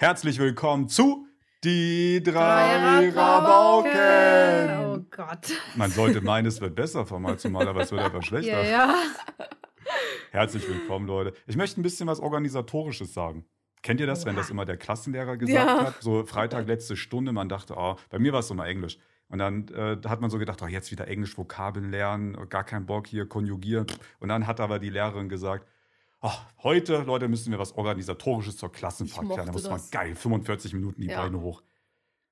Herzlich willkommen zu Die drei Rabauken. Oh Gott. Man sollte meinen, es wird besser von Mal zu Mal, aber es wird einfach schlechter. Ja, ja. Herzlich willkommen, Leute. Ich möchte ein bisschen was Organisatorisches sagen. Kennt ihr das, wenn das immer der Klassenlehrer gesagt Ja. hat? So Freitag, letzte Stunde, man dachte, oh, bei mir war es immer Englisch. Und dann äh, hat man so gedacht, oh, jetzt wieder Englisch, Vokabeln lernen, gar keinen Bock hier, konjugieren. Und dann hat aber die Lehrerin gesagt, oh, heute, Leute, müssen wir was Organisatorisches zur Klassenfahrt klären. Da muss man geil, 45 Minuten die Ja. Beine hoch.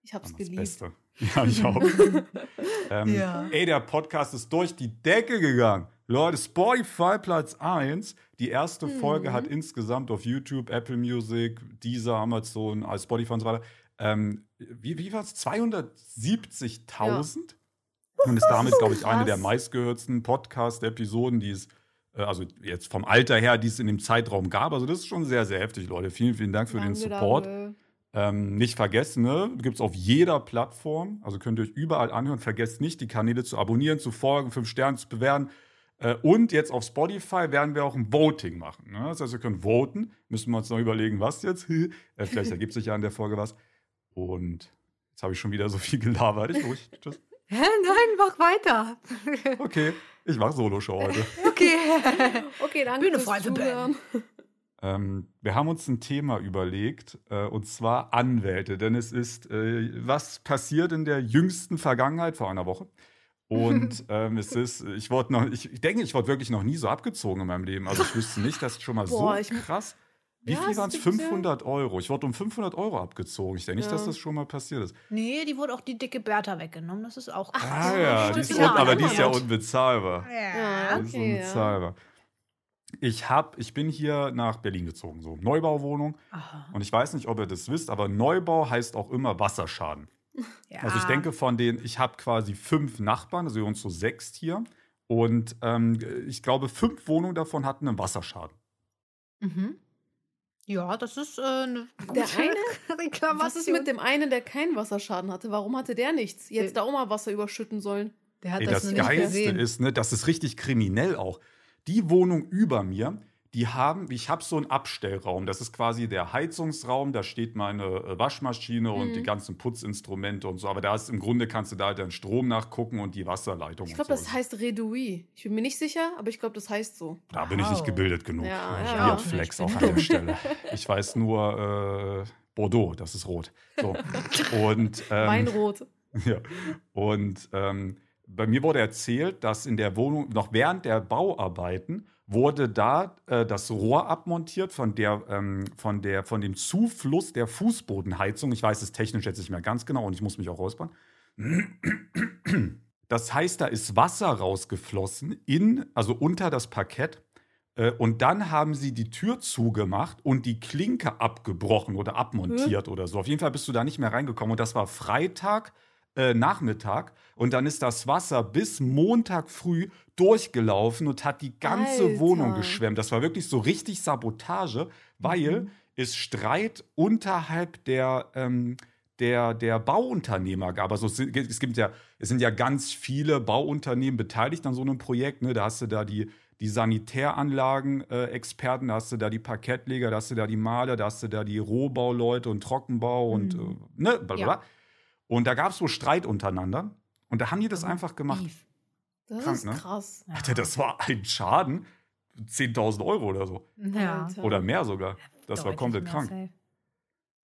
Ich hab's geliebt. Beste. Ja, ich auch. ähm, Ja. Ey, der Podcast ist durch die Decke gegangen. Leute, Spotify Platz 1. Die erste Mhm. Folge hat insgesamt auf YouTube, Apple Music, Deezer, Amazon, äh, Spotify und so weiter, ähm, wie, wie war es? 270.000? Und ist damit, glaube ich, eine der meistgehörtsten Podcast-Episoden, die es, also jetzt vom Alter her, die es in dem Zeitraum gab. Also das ist schon sehr, sehr heftig, Leute. Vielen, vielen Dank für den Danke, Support. danke. Ähm, nicht vergessen, ne? Gibt es auf jeder Plattform. Also könnt ihr euch überall anhören. Vergesst nicht, die Kanäle zu abonnieren, zu folgen, fünf Sterne zu bewerten. Äh, und jetzt auf Spotify werden wir auch ein Voting machen. Ne? Das heißt, ihr könnt voten. Müssen wir uns noch überlegen, was jetzt. äh, vielleicht ergibt sich ja in der Folge was. Und jetzt habe ich schon wieder so viel gelabert. Ich ruhig. Tschüss. Hä? Nein, mach weiter. Okay, ich mache Solo-Show heute. Okay. Okay, danke Bühne fürs frei für Ben. Ähm, wir haben uns ein Thema überlegt, äh, und zwar Anwälte. Denn es ist, äh, was passiert in der jüngsten Vergangenheit vor einer Woche. Und ähm, es ist, ich wurde noch, ich, ich denke, ich wurde wirklich noch nie so abgezogen in meinem Leben. Also ich wüsste nicht, dass schon mal Boah, so ich- krass. Wie Ja, viel waren es? gibt sehr- 500 Euro. Ich wurde um 500 Euro abgezogen. Ich denke nicht, Ja. dass das schon mal passiert ist. Nee, die wurde auch die dicke Bertha weggenommen. Das ist auch. Ah ja, die ist un, Ja, aber die ist ja unbezahlbar. Ja, Die ist okay, unbezahlbar. Ich, hab, ich bin hier nach Berlin gezogen, so Neubauwohnung. Aha. Und ich weiß nicht, ob ihr das wisst, aber Neubau heißt auch immer Wasserschaden. Ja. Also ich denke von den, ich habe quasi fünf Nachbarn, also wir uns so sechs hier. Und ähm, ich glaube, fünf Wohnungen davon hatten einen Wasserschaden. Mhm. Ja, das ist äh, eine Der gute eine? Reklamation. Was ist mit dem einen, der keinen Wasserschaden hatte? Warum hatte der nichts? Jetzt da auch mal Wasser überschütten sollen. Der hat Ey, das, das Geilste ist, ne, das ist richtig kriminell auch. Die Wohnung über mir, die haben, ich habe so einen Abstellraum. Das ist quasi der Heizungsraum. Da steht meine äh, Waschmaschine und Mhm. die ganzen Putzinstrumente und so. Aber da ist im Grunde kannst du da halt den Strom nachgucken und die Wasserleitung. Ich und glaube, so. das heißt Redouis. Ich bin mir nicht sicher, aber ich glaube, das heißt so. Da bin ich nicht Wow. gebildet genug. Ja, ich ja. bin Flex Ich auch an der. Stelle. Ich weiß nur äh, Bordeaux, das ist rot. So. Und, ähm, Weinrot. ja. Und ähm, bei mir wurde erzählt, dass in der Wohnung, noch während der Bauarbeiten, wurde da äh, das Rohr abmontiert von, der, ähm, von, der, von dem Zufluss der Fußbodenheizung. Ich weiß es technisch jetzt nicht mehr ganz genau und ich muss mich auch räuspern. Das heißt, da ist Wasser rausgeflossen in, also unter das Parkett. Äh, Und dann haben sie die Tür zugemacht und die Klinke abgebrochen oder abmontiert oder so. Auf jeden Fall bist du da nicht mehr reingekommen. Und das war Freitag äh, Nachmittag. Und dann ist das Wasser bis Montag früh durchgelaufen und hat die ganze Alter. Wohnung geschwemmt. Das war wirklich so richtig Sabotage, weil es Streit unterhalb der, ähm, der, der Bauunternehmer gab. Also es, gibt ja, es sind ja ganz viele Bauunternehmen beteiligt an so einem Projekt. Ne? Da hast du da die, die Sanitäranlagen-Experten, da hast du da die Parkettleger, da hast du da die Maler, da hast du da die Rohbauleute und Trockenbau und äh, ne, bla, bla, Ja. Und da gab es so Streit untereinander. Und da haben die das einfach gemacht. Das krank, ist ne? krass. Alter, das war ein Schaden. 10.000 Euro oder so. Ja. Oder mehr sogar. Das war Deutlich komplett mehr krank. safe.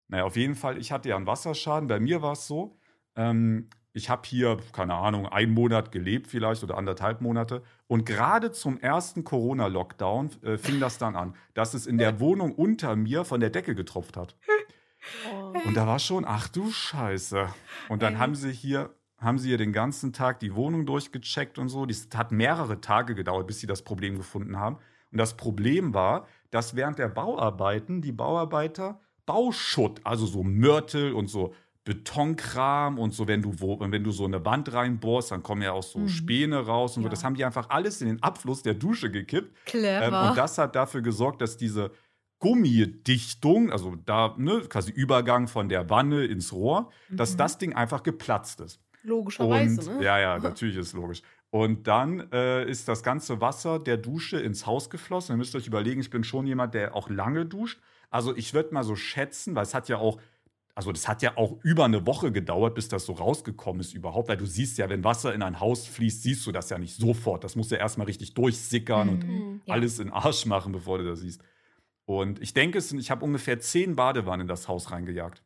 Naja, auf jeden Fall, ich hatte ja einen Wasserschaden. Bei mir war es so, ähm, ich habe hier, keine Ahnung, einen Monat gelebt vielleicht oder anderthalb Monate. Und gerade zum ersten Corona-Lockdown äh, fing das dann an, dass es in der Wohnung unter mir von der Decke getropft hat. Oh. Und da war schon, ach du Scheiße. Und dann Ey. haben sie hier, haben sie hier den ganzen Tag die Wohnung durchgecheckt und so. Das hat mehrere Tage gedauert, bis sie das Problem gefunden haben. Und das Problem war, dass während der Bauarbeiten die Bauarbeiter Bauschutt, also so Mörtel und so Betonkram und so, wenn du, wo, wenn du so eine Wand reinbohrst, dann kommen ja auch so Mhm. Späne raus und so. Ja. Das haben die einfach alles in den Abfluss der Dusche gekippt. Ähm, Clever. und das hat dafür gesorgt, dass diese Gummidichtung, also da ne, quasi Übergang von der Wanne ins Rohr, dass Mhm. das Ding einfach geplatzt ist. Logischerweise, Und ne? ja, ja, natürlich ist logisch. Und dann äh, ist das ganze Wasser der Dusche ins Haus geflossen. Ihr müsst euch überlegen, ich bin schon jemand, der auch lange duscht. Also ich würde mal so schätzen, weil es hat ja auch, also das hat ja auch über eine Woche gedauert, bis das so rausgekommen ist überhaupt, weil du siehst ja, wenn Wasser in ein Haus fließt, siehst du das ja nicht sofort. Das muss ja erstmal richtig durchsickern und Mhm. Ja. alles in Arsch machen, bevor du das siehst. Und ich denke, es sind, ich habe ungefähr zehn Badewannen in das Haus reingejagt.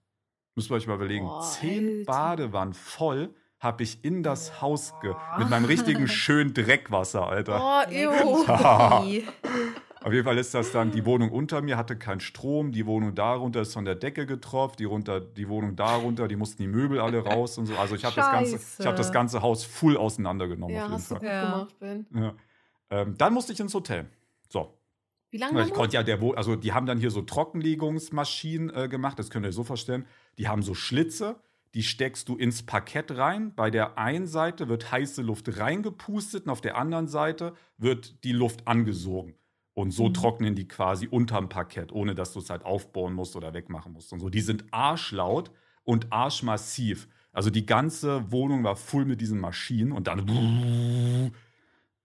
Müsst ihr euch mal überlegen. Boah, zehn Alter. Badewannen voll habe ich in das Haus ge mit meinem richtigen schönen Dreckwasser, Alter. Oh, ew. Auf jeden Fall ist das dann, die Wohnung unter mir hatte keinen Strom, die Wohnung darunter ist von der Decke getroffen, die, runter, die Wohnung darunter, die mussten die Möbel alle raus und so. Also ich habe das, ganze- ich hab das ganze Haus full auseinandergenommen. Ja, auf jeden hast du Fall. gut Ja. gemacht, Ben. Ja. Ähm, dann musste ich ins Hotel. So, Wie lange ich konnte ja der, also die haben dann hier so Trockenlegungsmaschinen äh, gemacht, das könnt ihr euch so vorstellen. Die haben so Schlitze, die steckst du ins Parkett rein. Bei der einen Seite wird heiße Luft reingepustet und auf der anderen Seite wird die Luft angesogen. Und so Mhm. trocknen die quasi unterm Parkett, ohne dass du es halt aufbauen musst oder wegmachen musst. Und so. Die sind arschlaut und arschmassiv. Also die ganze Wohnung war voll mit diesen Maschinen und dann.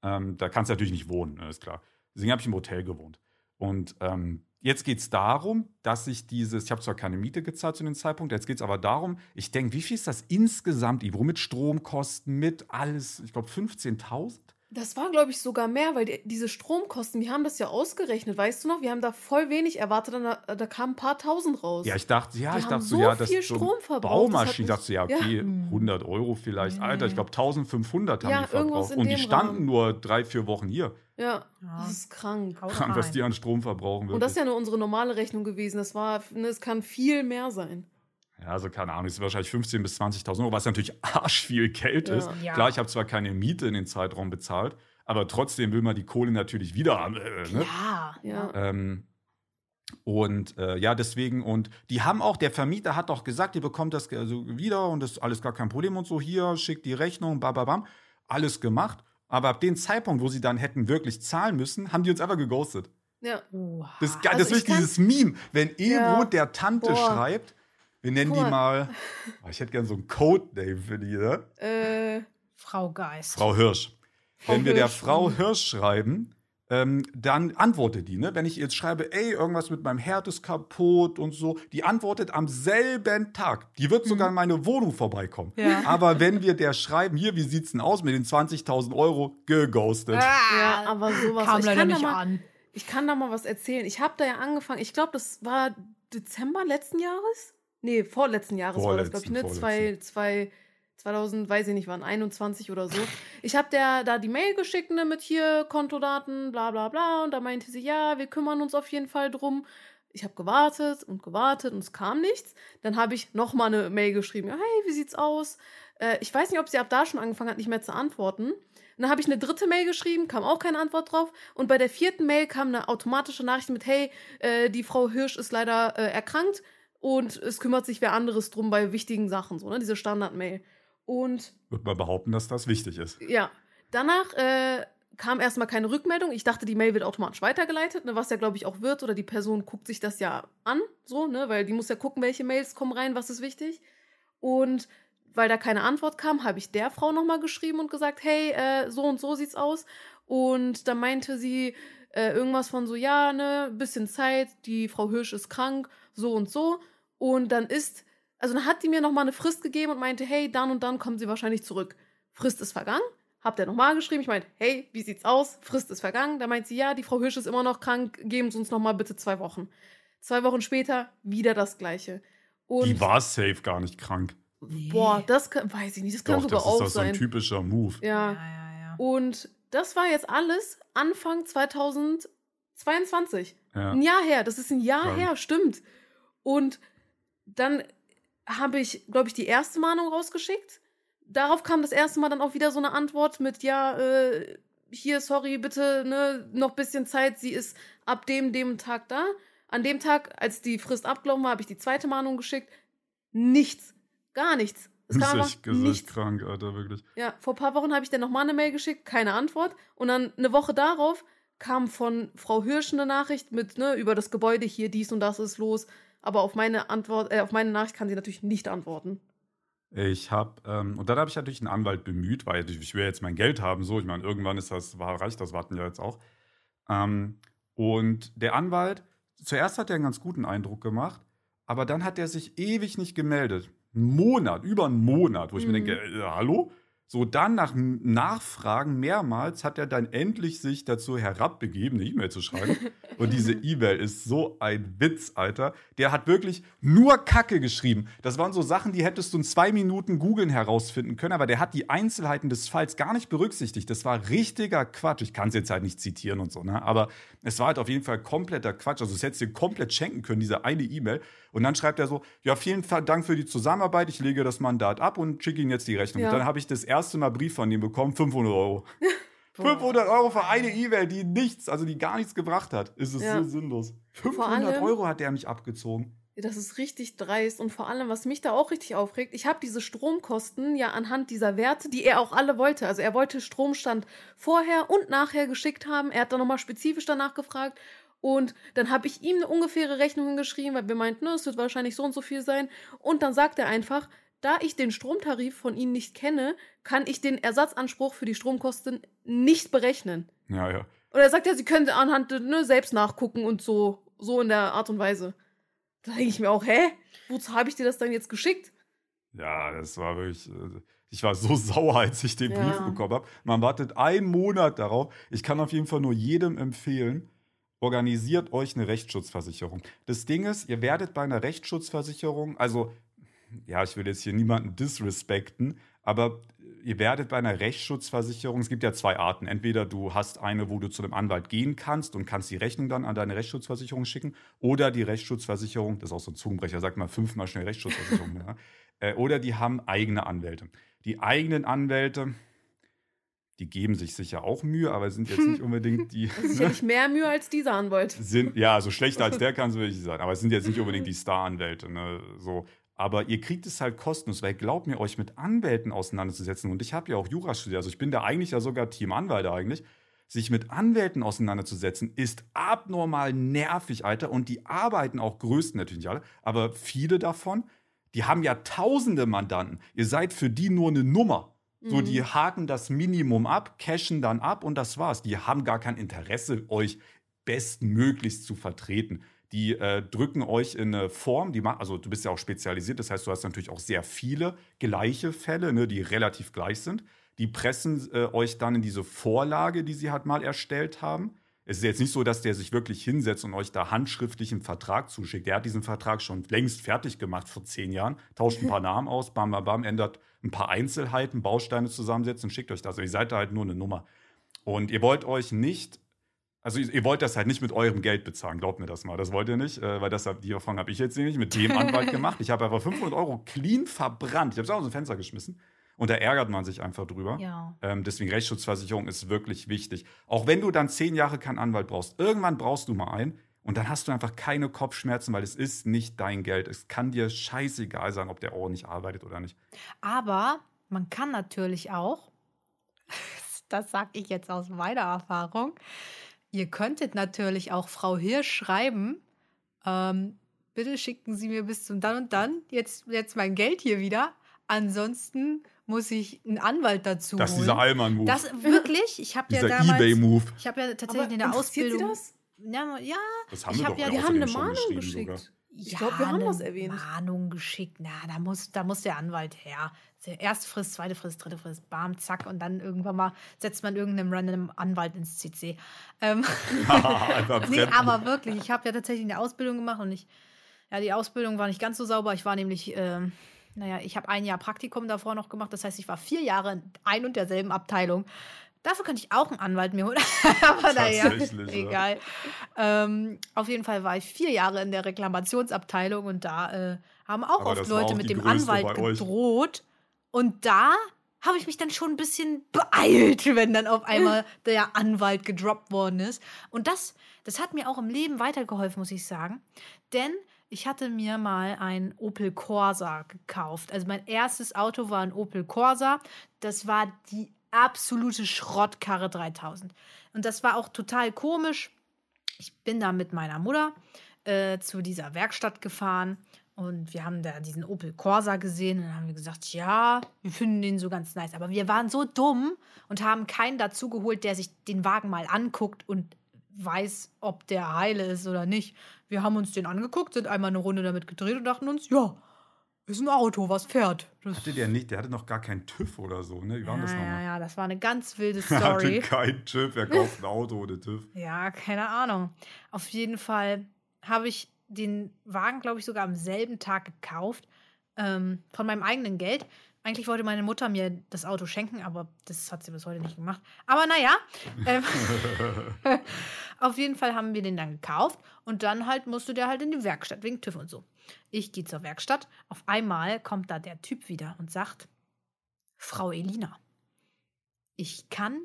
Ähm, da kannst du natürlich nicht wohnen, ne, ist klar. Deswegen habe ich im Hotel gewohnt. Und ähm, jetzt geht es darum, dass ich dieses, ich habe zwar keine Miete gezahlt zu dem Zeitpunkt, jetzt geht es aber darum, ich denke, wie viel ist das insgesamt, Ivo, mit Stromkosten, mit alles, ich glaube 15.000? Das war, glaube ich, sogar mehr, weil die, diese Stromkosten, wir haben das ja ausgerechnet, weißt du noch? Wir haben da voll wenig erwartet, dann da, da kamen ein paar tausend raus. Ja, ich dachte, ja, Die ich haben dachte so, ja, das viel ist so Strom verbraucht, das Baumaschinen, hat dachte so, ja, okay, Ja. 100 Euro vielleicht. Nee. Alter, ich glaube 1500 haben Ja, die irgendwas verbraucht. in Und die standen Rahmen. nur drei, vier Wochen hier. ja, Ja. das ist krank. Krank, was die an Strom verbrauchen. Und das ist ja nur unsere normale Rechnung gewesen. Das war, ne, es kann viel mehr sein. Ja, also keine Ahnung, es ist wahrscheinlich 15.000 bis 20.000 Euro, was natürlich arschviel Geld Ja. ist. Ja. Klar, ich habe zwar keine Miete in den Zeitraum bezahlt, aber trotzdem will man die Kohle natürlich wieder haben. Äh, ne? Ja. Ja. Ähm, und äh, ja, deswegen, und die haben auch, der Vermieter hat auch gesagt, ihr bekommt das also wieder und das ist alles gar kein Problem und so, hier, schickt die Rechnung, bababam, alles gemacht. Aber ab dem Zeitpunkt, wo sie dann hätten wirklich zahlen müssen, haben die uns einfach geghostet. Ja. Oha. Das, ist geil, Also das ist ich kann- dieses Meme, wenn Evo Ja. der Tante Boah. schreibt, wir nennen Guck die mal. oh, ich hätte gern so einen Codename für die, ne? Äh, Frau Geist. Frau Hirsch. Frau Wenn wir der Hirsch, Frau mhm. Hirsch schreiben, ähm, dann antwortet die. Ne? Wenn ich jetzt schreibe, ey, irgendwas mit meinem Herd ist kaputt und so, die antwortet am selben Tag. Die wird sogar in meine Wohnung vorbeikommen. Mhm. Ja. Aber wenn wir der schreiben, hier, wie sieht's denn aus mit den 20.000 Euro, geghostet. ja, aber sowas. Kam ich, leider kann da nicht mal, an. ich kann da mal was erzählen. Ich habe da ja angefangen, ich glaube, das war Dezember letzten Jahres? Nee, vorletzten Jahres war das, glaube ich, ne? Vorletzten, Zwei, zwei, 2000, weiß ich nicht, wann, 21 oder so. Ich habe der da die Mail geschickt, ne, mit hier Kontodaten, bla bla bla. Und da meinte sie, ja, wir kümmern uns auf jeden Fall drum. Ich habe gewartet und gewartet und es kam nichts. Dann habe ich noch mal eine Mail geschrieben. Ja, hey, wie sieht's aus? Äh, ich weiß nicht, ob sie ab da schon angefangen hat, nicht mehr zu antworten. Und dann habe ich eine dritte Mail geschrieben, kam auch keine Antwort drauf. Und bei der vierten Mail kam eine automatische Nachricht mit, hey, äh, die Frau Hirsch ist leider äh, erkrankt und es kümmert sich wer anderes drum bei wichtigen Sachen, so, ne? Diese Standard-Mail. Und Würde man behaupten, dass das wichtig ist. ja, danach äh, kam erstmal keine Rückmeldung. Ich dachte, die Mail wird automatisch weitergeleitet, ne, was ja, glaube ich, auch wird. Oder die Person guckt sich das ja an, so, ne, weil die muss ja gucken, welche Mails kommen rein, was ist wichtig. Und weil da keine Antwort kam, habe ich der Frau nochmal geschrieben und gesagt, hey, äh, so und so sieht's aus. Und dann meinte sie äh, irgendwas von so, ja, ne, bisschen Zeit, die Frau Hirsch ist krank, so und so. Und dann ist, also dann hat die mir nochmal eine Frist gegeben und meinte, hey, dann und dann kommen sie wahrscheinlich zurück. Frist ist vergangen. Hab der nochmal geschrieben. Ich meinte, hey, wie sieht's aus? Frist ist vergangen. Da meint sie, ja, die Frau Hirsch ist immer noch krank. Geben Sie uns nochmal bitte zwei Wochen. Zwei Wochen später wieder das Gleiche. Und Die war safe gar nicht krank. boah, das kann, weiß ich nicht. Das kann Doch, sogar das ist auch doch so ein sein. typischer Move. Ja, ja. ja, ja. Und das war jetzt alles Anfang 2022. Ja. Ein Jahr her, das ist ein Jahr Krank. her, stimmt. Und dann habe ich, glaube ich, die erste Mahnung rausgeschickt. Darauf kam das erste Mal dann auch wieder so eine Antwort mit, ja, äh, hier, sorry, bitte, ne, noch bisschen Zeit, sie ist ab dem, dem Tag da. An dem Tag, als die Frist abgelaufen war, habe ich die zweite Mahnung geschickt. Nichts. Gar nichts. Es kam einfach nichts. krank, Alter, wirklich. Ja, vor ein paar Wochen habe ich dann nochmal eine Mail geschickt, keine Antwort. Und dann eine Woche darauf kam von Frau Hirsch eine Nachricht mit, ne, über das Gebäude hier, dies und das ist los. Aber auf meine Antwort, äh, auf meine Nachricht kann sie natürlich nicht antworten. Ich habe, ähm, und dann habe ich natürlich einen Anwalt bemüht, weil ich will jetzt mein Geld haben, so. Ich meine, irgendwann ist das, war reicht das, warten ja jetzt auch. Ähm, und der Anwalt zuerst hat er einen ganz guten Eindruck gemacht, aber dann hat er sich ewig nicht gemeldet. Einen Monat, über einen Monat, wo ich mir Mhm. denke, äh, hallo? So, dann nach Nachfragen mehrmals hat er dann endlich sich dazu herabbegeben, eine E-Mail zu schreiben. Und diese E-Mail ist so ein Witz, Alter. Der hat wirklich nur Kacke geschrieben. Das waren so Sachen, die hättest du in zwei Minuten googeln herausfinden können, aber der hat die Einzelheiten des Falls gar nicht berücksichtigt. Das war richtiger Quatsch. Ich kann es jetzt halt nicht zitieren und so, ne? Aber es war halt auf jeden Fall kompletter Quatsch. Also es hättest du dir komplett schenken können, diese eine E-Mail. Und dann schreibt er so, ja, vielen Dank für die Zusammenarbeit. Ich lege das Mandat ab und schicke Ihnen jetzt die Rechnung. Ja. Und dann habe ich das erste Mal Brief von ihm bekommen, 500 Euro. 500 Euro für eine E-Mail, die nichts, also die gar nichts gebracht hat. Ist es Ja. so sinnlos. 500 allem- Euro hat der mich abgezogen. Das ist richtig dreist und vor allem, was mich da auch richtig aufregt, ich habe diese Stromkosten ja anhand dieser Werte, die er auch alle wollte. Also er wollte Stromstand vorher und nachher geschickt haben. Er hat dann nochmal spezifisch danach gefragt. Und dann habe ich ihm eine ungefähre Rechnung geschrieben, weil wir meinten, ne, es wird wahrscheinlich so und so viel sein. Und dann sagt er einfach, da ich den Stromtarif von Ihnen nicht kenne, kann ich den Ersatzanspruch für die Stromkosten nicht berechnen. Ja, ja. Oder er sagt ja, Sie können anhand ne, selbst nachgucken und so, so in der Art und Weise. Da denke ich mir auch, hä? Wozu habe ich dir das dann jetzt geschickt? Ja, das war wirklich. äh, Ich war so sauer, als ich den Ja. Brief bekommen habe. Man wartet einen Monat darauf. Ich kann auf jeden Fall nur jedem empfehlen, organisiert euch eine Rechtsschutzversicherung. Das Ding ist, ihr werdet bei einer Rechtsschutzversicherung, also, ja, ich will jetzt hier niemanden disrespekten, aber ihr werdet bei einer Rechtsschutzversicherung, es gibt ja zwei Arten. Entweder du hast eine, wo du zu einem Anwalt gehen kannst und kannst die Rechnung dann an deine Rechtsschutzversicherung schicken, oder die Rechtsschutzversicherung, das ist auch so ein Zungenbrecher, sagt mal fünfmal schnell Rechtsschutzversicherung, ja. Äh, oder die haben eigene Anwälte. Die eigenen Anwälte, die geben sich sicher auch Mühe, aber sind jetzt nicht unbedingt die. Sicherlich mehr Mühe als dieser Anwalt. sind, ja, so schlechter als der kann es wirklich sein. Aber es sind jetzt nicht unbedingt die Star-Anwälte. Ne? So. Aber ihr kriegt es halt kostenlos, weil glaubt mir, euch mit Anwälten auseinanderzusetzen. Und ich habe ja auch Jura studiert, also ich bin da eigentlich ja sogar Teamanwalt eigentlich. Sich mit Anwälten auseinanderzusetzen, ist abnormal nervig, Alter. Und die arbeiten auch größten natürlich nicht alle, aber viele davon, die haben ja tausende Mandanten. Ihr seid für die nur eine Nummer. So, Mhm. die haken das Minimum ab, cashen dann ab und das war's. Die haben gar kein Interesse, euch bestmöglichst zu vertreten. Die äh, drücken euch in eine Form, die also du bist ja auch spezialisiert, das heißt, du hast natürlich auch sehr viele gleiche Fälle, ne, die relativ gleich sind. Die pressen äh, euch dann in diese Vorlage, die sie halt mal erstellt haben. Es ist jetzt nicht so, dass der sich wirklich hinsetzt und euch da handschriftlich einen Vertrag zuschickt. Der hat diesen Vertrag schon längst fertig gemacht vor zehn Jahren, tauscht ein paar Namen aus, bam, bam, bam, ändert ein paar Einzelheiten, Bausteine zusammensetzt und schickt euch das. Also ihr seid da halt nur eine Nummer. Und ihr wollt euch nicht, also ihr wollt das halt nicht mit eurem Geld bezahlen, glaubt mir das mal. Das wollt ihr nicht, äh, weil das die Erfahrung habe ich jetzt nämlich mit dem Anwalt gemacht. Ich habe einfach 500 Euro clean verbrannt. Ich habe es auch aus dem Fenster geschmissen. Und da ärgert man sich einfach drüber. Ja. Ähm, deswegen Rechtsschutzversicherung ist wirklich wichtig. Auch wenn du dann zehn Jahre keinen Anwalt brauchst, irgendwann brauchst du mal einen und dann hast du einfach keine Kopfschmerzen, weil es ist nicht dein Geld. Es kann dir scheißegal sein, ob der Euro nicht arbeitet oder nicht. Aber man kann natürlich auch, das sage ich jetzt aus meiner Erfahrung, ihr könntet natürlich auch Frau Hirsch schreiben, ähm, bitte schicken Sie mir bis zum dann und dann jetzt, jetzt mein Geld hier wieder. Ansonsten muss ich einen Anwalt dazu Das ist holen. dieser Allmann-Move. Das wirklich, ich habe ja Dieser damals, Ebay-Move. ich habe ja Aber tatsächlich in der interessiert Sie Ausbildung, das? Ja, ja, Das haben ich wir hab doch ja- ja Wir haben eine Mahnung geschickt. sogar. Ich glaube, wir haben das erwähnt. Mahnung geschickt. Na, da muss, da muss der Anwalt her. Erste Frist, zweite Frist, dritte Frist, bam, zack. Und dann irgendwann mal setzt man irgendeinem random Anwalt ins CC. Ähm, Einfach nee, aber wirklich, ich habe ja tatsächlich eine Ausbildung gemacht und ich, ja, die Ausbildung war nicht ganz so sauber. Ich war nämlich, ähm, naja, ich habe ein Jahr Praktikum davor noch gemacht. Das heißt, ich war vier Jahre in ein und derselben Abteilung. Dafür könnte ich auch einen Anwalt mir holen. aber naja, Tatsächlich, ja. egal. Ähm, auf jeden Fall war ich vier Jahre in der Reklamationsabteilung und da äh, haben auch Aber oft Leute auch mit dem Anwalt gedroht. Und da habe ich mich dann schon ein bisschen beeilt, wenn dann auf einmal der Anwalt gedroppt worden ist. Und das, das hat mir auch im Leben weitergeholfen, muss ich sagen. Denn ich hatte mir mal ein Opel Corsa gekauft. Also mein erstes Auto war ein Opel Corsa. Das war die absolute Schrottkarre 3000. Und das war auch total komisch. Ich bin da mit meiner Mutter äh, zu dieser Werkstatt gefahren und wir haben da diesen Opel Corsa gesehen und dann haben wir gesagt, ja, wir finden den so ganz nice. Aber wir waren so dumm und haben keinen dazu geholt, der sich den Wagen mal anguckt und weiß, ob der heile ist oder nicht. Wir haben uns den angeguckt, sind einmal eine Runde damit gedreht und dachten uns, ja, ist ein Auto, was fährt. Das, Hatte der nicht, der hatte noch gar keinen TÜV oder so, ne? Wie war ja, das ja, nochmal? ja, das war eine ganz wilde Er hatte Story. keinen TÜV, er kauft ein Auto ohne TÜV. Ja, keine Ahnung. Auf jeden Fall habe ich den Wagen, glaube ich, sogar am selben Tag gekauft. Ähm, von meinem eigenen Geld. Eigentlich wollte meine Mutter mir das Auto schenken, aber das hat sie bis heute nicht gemacht. Aber naja, ähm, auf jeden Fall haben wir den dann gekauft und dann halt musste der halt in die Werkstatt wegen TÜV und so. Ich gehe zur Werkstatt. Auf einmal kommt da der Typ wieder und sagt: Frau Elina, ich kann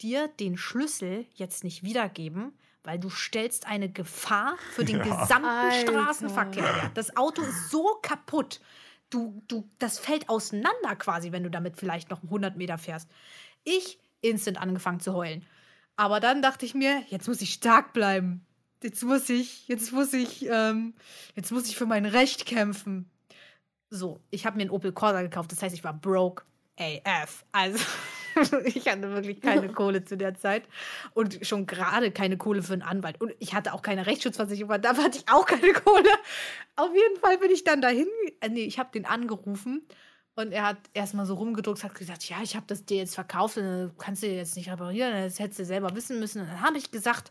dir den Schlüssel jetzt nicht wiedergeben, weil du stellst eine Gefahr für den Ja. gesamten Alter. Straßenverkehr. Das Auto ist so kaputt. Du, du, das fällt auseinander quasi, wenn du damit vielleicht noch 100 Meter fährst. Ich instant angefangen zu heulen. Aber dann dachte ich mir, jetzt muss ich stark bleiben. Jetzt muss ich, jetzt muss ich, ähm, jetzt muss ich für mein Recht kämpfen. So, ich habe mir einen Opel Corsa gekauft. Das heißt, ich war broke AF. Also, ich hatte wirklich keine Kohle zu der Zeit. Und schon gerade keine Kohle für einen Anwalt. Und ich hatte auch keine Rechtsschutzversicherung, da hatte ich auch keine Kohle. Auf jeden Fall bin ich dann dahin. Äh, nee, ich habe den angerufen. Und er hat erstmal so rumgedruckt, hat gesagt, ja, ich habe das dir jetzt verkauft, und, äh, kannst du jetzt nicht reparieren, das hättest du selber wissen müssen. Und dann habe ich gesagt,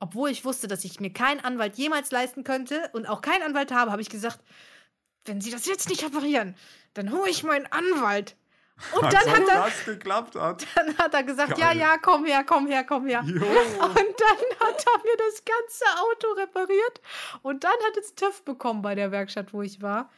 obwohl ich wusste, dass ich mir keinen Anwalt jemals leisten könnte und auch keinen Anwalt habe, habe ich gesagt, wenn sie das jetzt nicht reparieren, dann hole ich meinen Anwalt. Und dann hat, er, das geklappt hat. dann hat er gesagt, Geil. ja, ja, komm her, komm her, komm her. Jo. Und dann hat er mir das ganze Auto repariert und dann hat es TÜV bekommen bei der Werkstatt, wo ich war.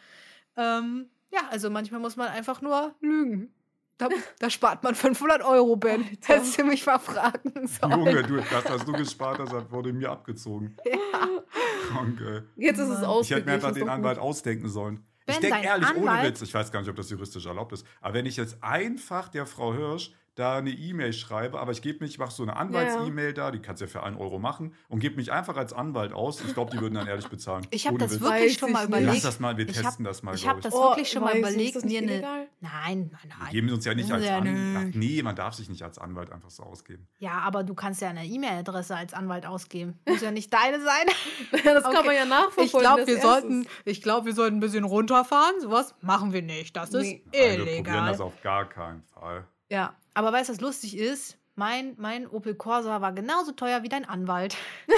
Ähm, ja, also manchmal muss man einfach nur lügen. Da, da spart man 500 Euro, Ben. Alter. Hättest du mich mal fragen sollen. Junge, du, das, was du gespart hast, das wurde mir abgezogen. Ja. Ey. Jetzt ist es ausgeglichen. Ich hätte mir einfach den Anwalt gut. ausdenken sollen. ich Wenn denke ehrlich, ohne Anwalt- Witz, ich weiß gar nicht, ob das juristisch erlaubt ist, aber wenn ich jetzt einfach der Frau Hirsch da eine E-Mail schreibe, aber ich gebe mich, ich mache so eine Anwalts-E-Mail da, die kannst du ja für einen Euro machen und gebe mich einfach als Anwalt aus. Ich glaube, die würden dann ehrlich bezahlen. Ich habe das Witz. wirklich schon mal überlegt. Lass das mal, wir Ich testen hab- das mal, Ich habe ich. das Oh, wirklich schon mal überlegt, das mir nicht eine. illegal? Nein, nein, nein. Geben sie uns ja nicht als Ja. Anwalt. Nee, man darf sich nicht als Anwalt einfach so ausgeben. Ja, aber du kannst ja eine E-Mail-Adresse als Anwalt ausgeben. Muss ja nicht deine sein. Das kann Okay. man ja nachverfolgen. Ich glaube, wir sollten, ich glaube, wir sollten ein bisschen runterfahren. Sowas machen wir nicht. Das ist Nee. Nein, wir probieren illegal. das auf gar keinen Fall. Ja, aber weißt du, was lustig ist? Mein, mein Opel Corsa war genauso teuer wie dein Anwalt.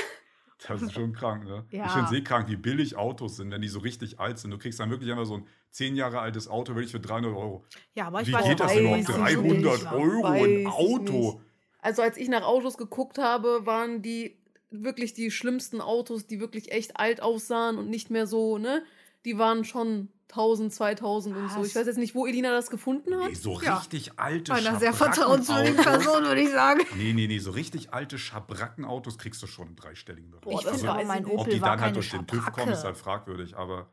Das ist schon krank, ne? Ja. Ich finde es eh krank, wie billig Autos sind, wenn die so richtig alt sind. Du kriegst dann wirklich einfach so ein zehn Jahre altes Auto, wirklich für 300 Euro. Ja, aber ich Wie weiß geht auch das nicht, überhaupt? wie es so 300 billig war. Euro ein Auto. nicht. Also als ich nach Autos geguckt habe, waren die wirklich die schlimmsten Autos, die wirklich echt alt aussahen und nicht mehr so, ne? Die waren schon 1000, 2000 und so. Ich weiß jetzt nicht, wo Elina das gefunden hat. Nee, so Ja. richtig alte Bei einer sehr Schabrackenautos. vertrauenswürdigen Person, würde ich sagen. Nee, nee, nee, so richtig alte Schabrackenautos kriegst du schon im dreistelligen Bereich. Boah, Ich das finde mein nicht. ob Opel die war dann halt keine durch den TÜV kommen, ist halt fragwürdig, aber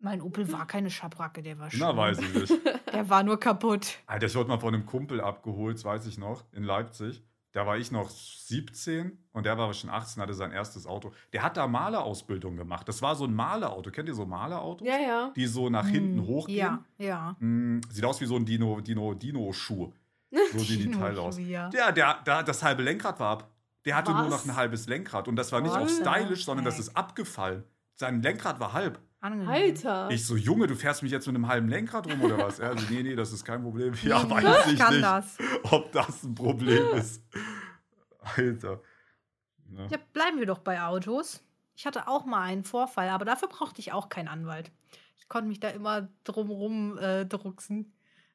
Mein Opel war keine Schabracke, der war schön. na, weiß ich nicht. Der war nur kaputt. Alter, ich wurde mal von einem Kumpel abgeholt, das weiß ich noch, in Leipzig. Da war ich noch 17 und der war schon 18, hatte sein erstes Auto. Der hat da Malerausbildung gemacht. Das war so ein Malerauto. Kennt ihr so Malerautos? Ja, ja. Die so nach hinten Hm, hochgehen. Ja, ja. Mm, sieht aus wie so ein Dino, Dino, Dino-Schuh. So sehen die Teile aus. Ja. Ja, der, der, das halbe Lenkrad war ab. Der hatte nur Was? noch ein halbes Lenkrad. Und das war nicht auf Was? stylisch, sondern das ist abgefallen. Sein Lenkrad war halb. Angenehm. Alter. Ich so, Junge, du fährst mich jetzt mit einem halben Lenkrad rum oder was? Er so, nee, nee, das ist kein Problem. Ja, Nee, weiß ich nicht, das. ob das ein Problem ist. Alter. Ja. Ja, bleiben wir doch bei Autos. Ich hatte auch mal einen Vorfall, aber dafür brauchte ich auch keinen Anwalt. Ich konnte mich da immer drumrum äh, drucksen.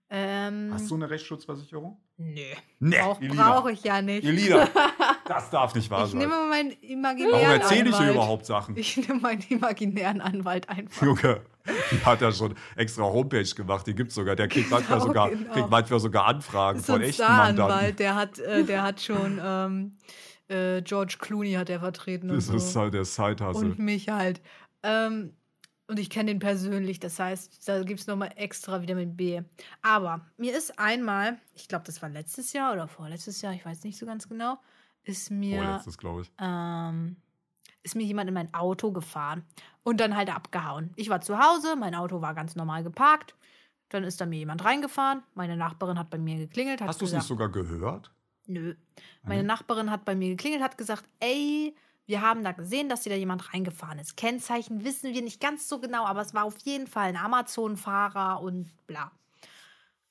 Ähm, Hast du eine Rechtsschutzversicherung? Nö, Nee, brauche Elina. brauch ich ja nicht. Elina, das darf nicht wahr Ich sein. nehme meinen imaginären Warum erzähle ich Anwalt. hier überhaupt Sachen? Ich nehme meinen imaginären Anwalt einfach. Junge, die hat ja schon extra Homepage gemacht, die gibt's sogar. Der kriegt manchmal Genau, sogar, genau. kriegt manchmal sogar Anfragen von echten Mandanten. Staranwalt, der hat, äh, der hat schon ähm, äh, George Clooney hat er vertreten und Das so. ist halt der Side-Hustle. und mich halt. Ähm, und ich kenne den persönlich, das heißt, da gibt es nochmal extra Vitamin B. Aber mir ist einmal, ich glaube, das war letztes Jahr oder vorletztes Jahr, ich weiß nicht so ganz genau, ist mir, Vorletztes, glaube ich. ähm, ist mir jemand in mein Auto gefahren und dann halt abgehauen. Ich war zu Hause, mein Auto war ganz normal geparkt. Dann ist da mir jemand reingefahren. Meine Nachbarin hat bei mir geklingelt. Hat Hast du es nicht sogar gehört? Nö. Meine Mhm. Nachbarin hat bei mir geklingelt, hat gesagt, ey, wir haben da gesehen, dass da jemand reingefahren ist. Kennzeichen wissen wir nicht ganz so genau, aber es war auf jeden Fall ein Amazon-Fahrer und bla.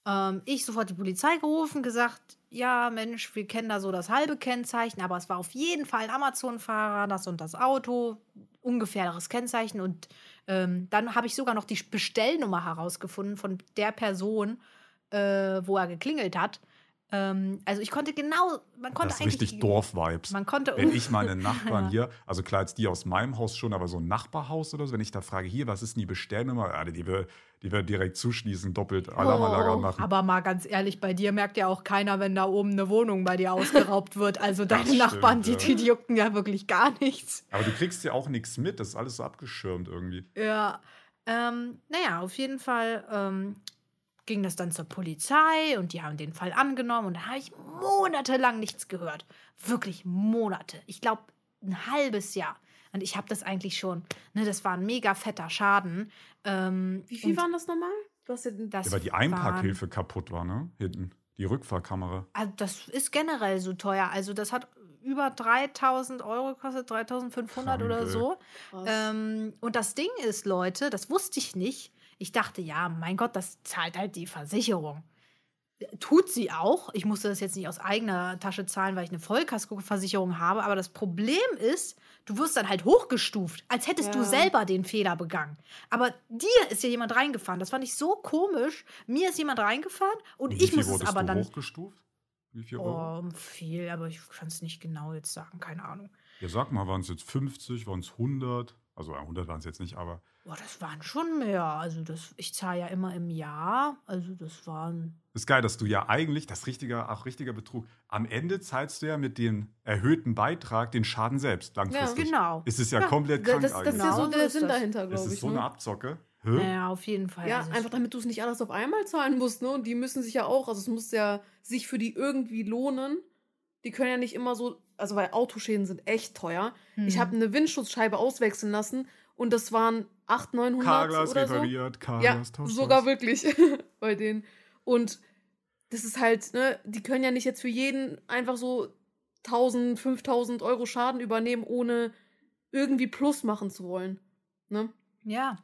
Ähm, ich sofort die Polizei gerufen, gesagt, ja, Mensch, wir kennen da so das halbe Kennzeichen, aber es war auf jeden Fall ein Amazon-Fahrer, das und das Auto, ungefähreres Kennzeichen. Und ähm, dann habe ich sogar noch die Bestellnummer herausgefunden von der Person, äh, wo er geklingelt hat. Ähm, also ich konnte genau, man konnte Das ist eigentlich richtig Dorf-Vibes. Man konnte Wenn ich meine Nachbarn hier, also klar jetzt die aus meinem Haus schon, aber so ein Nachbarhaus oder so, wenn ich da frage, hier, was ist denn die Bestellnummer? Ja, die wir, die wir direkt zuschließen, doppelt Alarmanlage Oh, anmachen. Aber mal ganz ehrlich, bei dir merkt ja auch keiner, wenn da oben eine Wohnung bei dir ausgeraubt wird. Also deine stimmt, Nachbarn, die, die, die juckten ja wirklich gar nichts. Aber du kriegst ja auch nichts mit, das ist alles so abgeschirmt irgendwie. Ja. Ähm, naja, auf jeden Fall ähm, ging das dann zur Polizei und die haben den Fall angenommen und da habe ich monatelang nichts gehört. Wirklich Monate. Ich glaube, ein halbes Jahr. Und ich habe das eigentlich schon. Ne, das war ein mega fetter Schaden. Ähm, Wie viel waren das nochmal? Du hast ja den das Ja, weil die Einparkhilfe kaputt war, ne? Hinten. Die Rückfahrkamera. Also das ist generell so teuer. Also das hat über 3000 Euro gekostet, 3500 Krank, oder so. Ähm, und das Ding ist, Leute, das wusste ich nicht. Ich dachte, ja, mein Gott, das zahlt halt die Versicherung. Tut sie auch. Ich musste das jetzt nicht aus eigener Tasche zahlen, weil ich eine Vollkaskoversicherung habe. Aber das Problem ist, du wirst dann halt hochgestuft, als hättest du Ja. selber den Fehler begangen. Aber dir ist ja jemand reingefahren. Das fand ich so komisch. Mir ist jemand reingefahren und, Und ich muss es aber du dann. hochgestuft? Wie viel Euro? Oh, viel, aber ich kann es nicht genau jetzt sagen, keine Ahnung. Ja, sag mal, waren es jetzt 50, waren es 100? Also ja, 100 waren es jetzt nicht, aber Boah, das waren schon mehr. Also das, ich zahle ja immer im Jahr. Also das waren. ist geil, dass du ja eigentlich, das richtige, auch richtiger Betrug, am Ende zahlst du ja mit dem erhöhten Beitrag den Schaden selbst langfristig. Genau. Ist es ja, Ja, komplett das, krank das, das ist eigentlich. ja Genau so so der ist Sinn das. dahinter, Es glaube ist ich. so ne? eine Abzocke. Hä? Naja, auf jeden Fall. Ja, Also einfach damit du es nicht alles auf einmal zahlen musst, ne? Und die müssen sich ja auch, also es muss ja sich für die irgendwie lohnen. Die können ja nicht immer so, also weil Autoschäden sind echt teuer. Ich Hm. habe eine Windschutzscheibe auswechseln lassen und das waren 800, 900 Carglass oder so. repariert, Ja, Carglass tauscht sogar wirklich bei denen. Und das ist halt, ne, die können ja nicht jetzt für jeden einfach so 1000, 5000 Euro Schaden übernehmen, ohne irgendwie Plus machen zu wollen. Ne? Ja.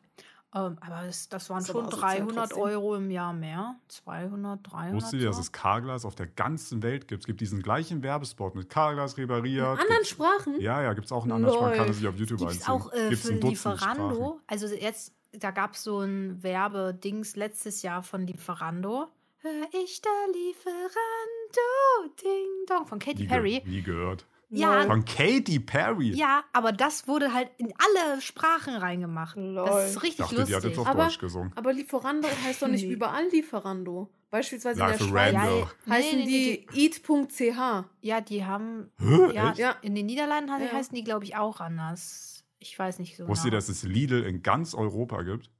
Ähm, aber das, das waren aber schon asozial 300 trotzdem. Euro im Jahr mehr. 200, 300. Wusstet ihr, dass es Carglass auf der ganzen Welt gibt? Es gibt diesen gleichen Werbespot mit Carglass repariert. In anderen Gibt's- Sprachen? Ja, ja, gibt es auch in anderen Sprachen, kann man sich auf YouTube Gibt es einziehen. auch äh, Gibt's für ein Dutzend Lieferando. Sprachen. Also jetzt, da gab es so ein Werbedings letztes Jahr von Lieferando. Hör ich der Lieferando, Ding Dong von Katy Perry. ge nie gehört. Ja, Von Katy Perry. Ja, aber das wurde halt in alle Sprachen reingemacht. Lol. Das ist Ich richtig dachte, die hat lustig. jetzt auf Aber- Deutsch gesungen. Aber Lieferando heißt doch nicht Nee. überall Lieferando. Beispielsweise Life in der Schweiz. Ja, heißen nee, nee, die eat.ch. Ja, die haben. Hä? Ja, in den Niederlanden Ja. heißen die, glaube ich, auch anders. Ich weiß nicht so Wusstet ihr, genau. dass es Lidl in ganz Europa gibt?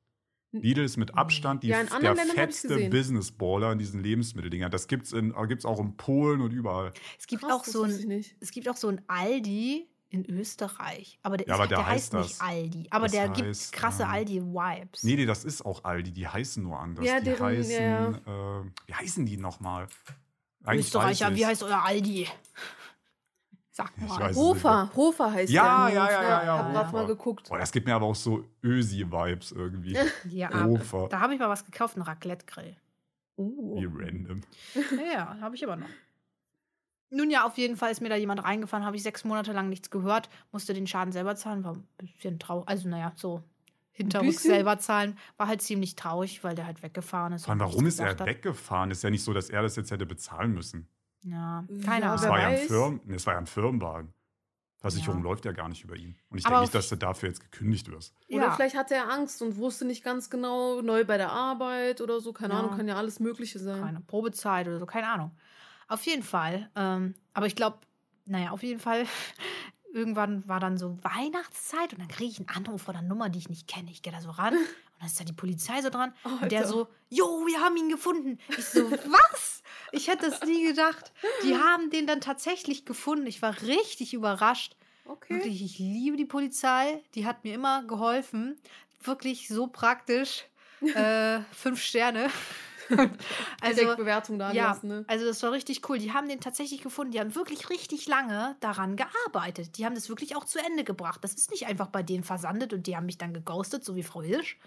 Lidl ist mit Abstand die, Ja, der Ländern gesehen. Business-Baller in diesen Lebensmitteldingern. Das gibt's in, gibt's auch in Polen und überall. Es gibt Krass, auch so ein, es gibt auch so ein Aldi in Österreich. Aber der, Ja, ist, aber der der heißt heißt nicht. Aldi. Aber Das der gibt heißt, krasse ähm, Aldi-Vibes. Nee, nee, das ist auch Aldi. Die heißen nur anders. Ja, die deren- heißen, ja, Äh, wie heißen die nochmal? Österreicher, wie heißt euer Aldi? Sag mal. Hofer, Hofer heißt Ja, der. ja, ja, ja, ja, Hab grad mal geguckt. Boah, das gibt mir aber auch so Ösi-Vibes irgendwie. Ja, Hofer. da habe ich mal was gekauft, einen Raclette-Grill. Uh. Wie random. Ja, habe ich aber noch. Nun ja, auf jeden Fall ist mir da jemand reingefahren, habe ich sechs Monate lang nichts gehört, musste den Schaden selber zahlen, war ein bisschen traurig. Also, naja, so hinterrücks selber zahlen, war halt ziemlich traurig, weil der halt weggefahren ist. Vor allem, warum ist er hat. weggefahren? Ist ja nicht so, dass er das jetzt hätte bezahlen müssen. Ja, keine wer Das Ahnung. war, ja ein weiß. Firmen, nee, das war ja ein Firmenwagen. Versicherung Ja. läuft ja gar nicht über ihn. Und ich denke nicht, dass du dafür jetzt gekündigt wirst. Oder Ja. vielleicht hatte er Angst und wusste nicht ganz genau, neu bei der Arbeit oder so. Keine Ja. Ahnung, kann ja alles Mögliche sein. keine Probezeit oder so, keine Ahnung. Auf jeden Fall. Ähm, aber ich glaube, naja, auf jeden Fall. Irgendwann war dann so Weihnachtszeit und dann kriege ich einen Anruf von einer Nummer, die ich nicht kenne. Ich gehe da so ran und dann ist da die Polizei so dran Oh, und der so, Jo, wir haben ihn gefunden. Ich so, was? Ich hätte es nie gedacht. Die haben den dann tatsächlich gefunden. Ich war richtig überrascht. Okay. Wirklich, ich liebe die Polizei. Die hat mir immer geholfen. Wirklich so praktisch. äh, fünf Sterne. also, Direkt Bewertung da ja, lassen, ne? also das war richtig cool. Die haben den tatsächlich gefunden. Die haben wirklich richtig lange daran gearbeitet. Die haben das wirklich auch zu Ende gebracht. Das ist nicht einfach bei denen versandet und die haben mich dann geghostet, so wie Frau Hirsch.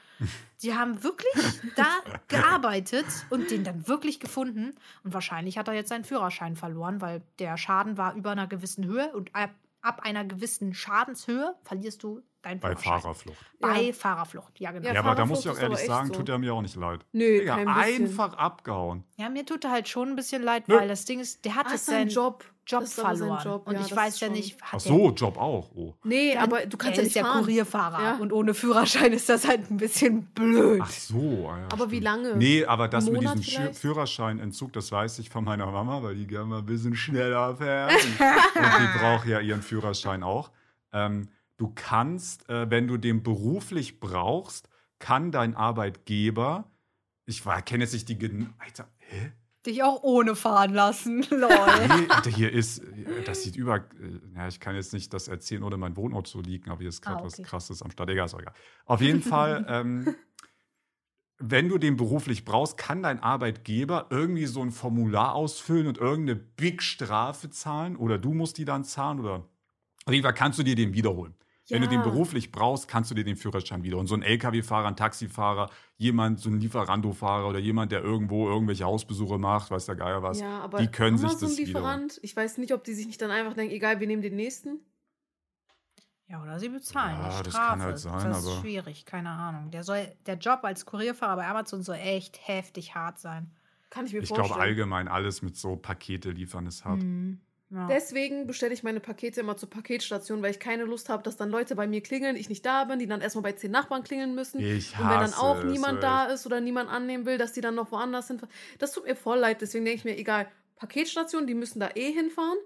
Die haben wirklich da gearbeitet und den dann wirklich gefunden. Und wahrscheinlich hat er jetzt seinen Führerschein verloren, weil der Schaden war über einer gewissen Höhe und ab, ab einer gewissen Schadenshöhe verlierst du deinen Bei. Fahrerflucht. Bei Ja. Fahrerflucht, ja genau. Ja, Ja, aber da muss ich auch ehrlich sagen, so. tut er mir auch nicht leid. Nö, Digga, kein bisschen. einfach abgehauen. Ja, mir tut er halt schon ein bisschen leid, Nö. weil das Ding ist, der hat Ah, jetzt sein seinen Job. Job ist verloren. Job, Und ja, ich weiß ist ja nicht, hat Ach der- so, Job auch. Oh. Nee, Ja, aber du kannst er ja ist nicht der fahren. Kurierfahrer Ja. und ohne Führerschein ist das halt ein bisschen blöd. Ach so. ah Ja, Aber wie stimmt. lange? Nee, aber das mit diesem vielleicht? Führerscheinentzug, das weiß ich von meiner Mama, weil die gerne mal ein bisschen schneller fährt. und die braucht ja ihren Führerschein auch. Ähm, du kannst, äh, wenn du den beruflich brauchst, kann dein Arbeitgeber, ich war- kenne jetzt nicht die gen Alter, hä? Dich auch ohne fahren lassen. Lol. Alter, hier ist, das sieht über, äh, ja, ich kann jetzt nicht das erzählen, ohne mein Wohnort zu liegen, aber hier ist gerade Ah, was okay. Krasses am Start. Egal, ist auch egal. Auf jeden Fall, ähm, wenn du den beruflich brauchst, kann dein Arbeitgeber irgendwie so ein Formular ausfüllen und irgendeine Big-Strafe zahlen oder du musst die dann zahlen oder auf jeden Fall kannst du dir den wiederholen. Wenn du den Ja. beruflich brauchst, kannst du dir den Führerschein wieder. Und so ein LKW-Fahrer, ein Taxifahrer, jemand, so ein Lieferando-Fahrer oder jemand, der irgendwo irgendwelche Hausbesuche macht, weiß der Geier was, ja, aber die können sich das Amazon-Lieferant, ich weiß nicht, ob die sich nicht dann einfach denken, egal, wir nehmen den nächsten. Ja, oder sie bezahlen Ja, das kann halt sein, das ist aber- schwierig, keine Ahnung. Der, soll, der Job als Kurierfahrer bei Amazon soll echt heftig hart sein. Kann ich mir Ich vorstellen. glaube allgemein alles mit so Pakete liefern ist hart. Mhm. Ja. Deswegen bestelle ich meine Pakete immer zur Paketstation, weil ich keine Lust habe, dass dann Leute bei mir klingeln, ich nicht da bin, die dann erstmal bei zehn Nachbarn klingeln müssen. Ich Und wenn dann hasse auch niemand da ist oder niemand annehmen will, dass die dann noch woanders sind. Das tut mir voll leid. Deswegen denke ich mir, egal, Paketstation, die müssen da eh hinfahren.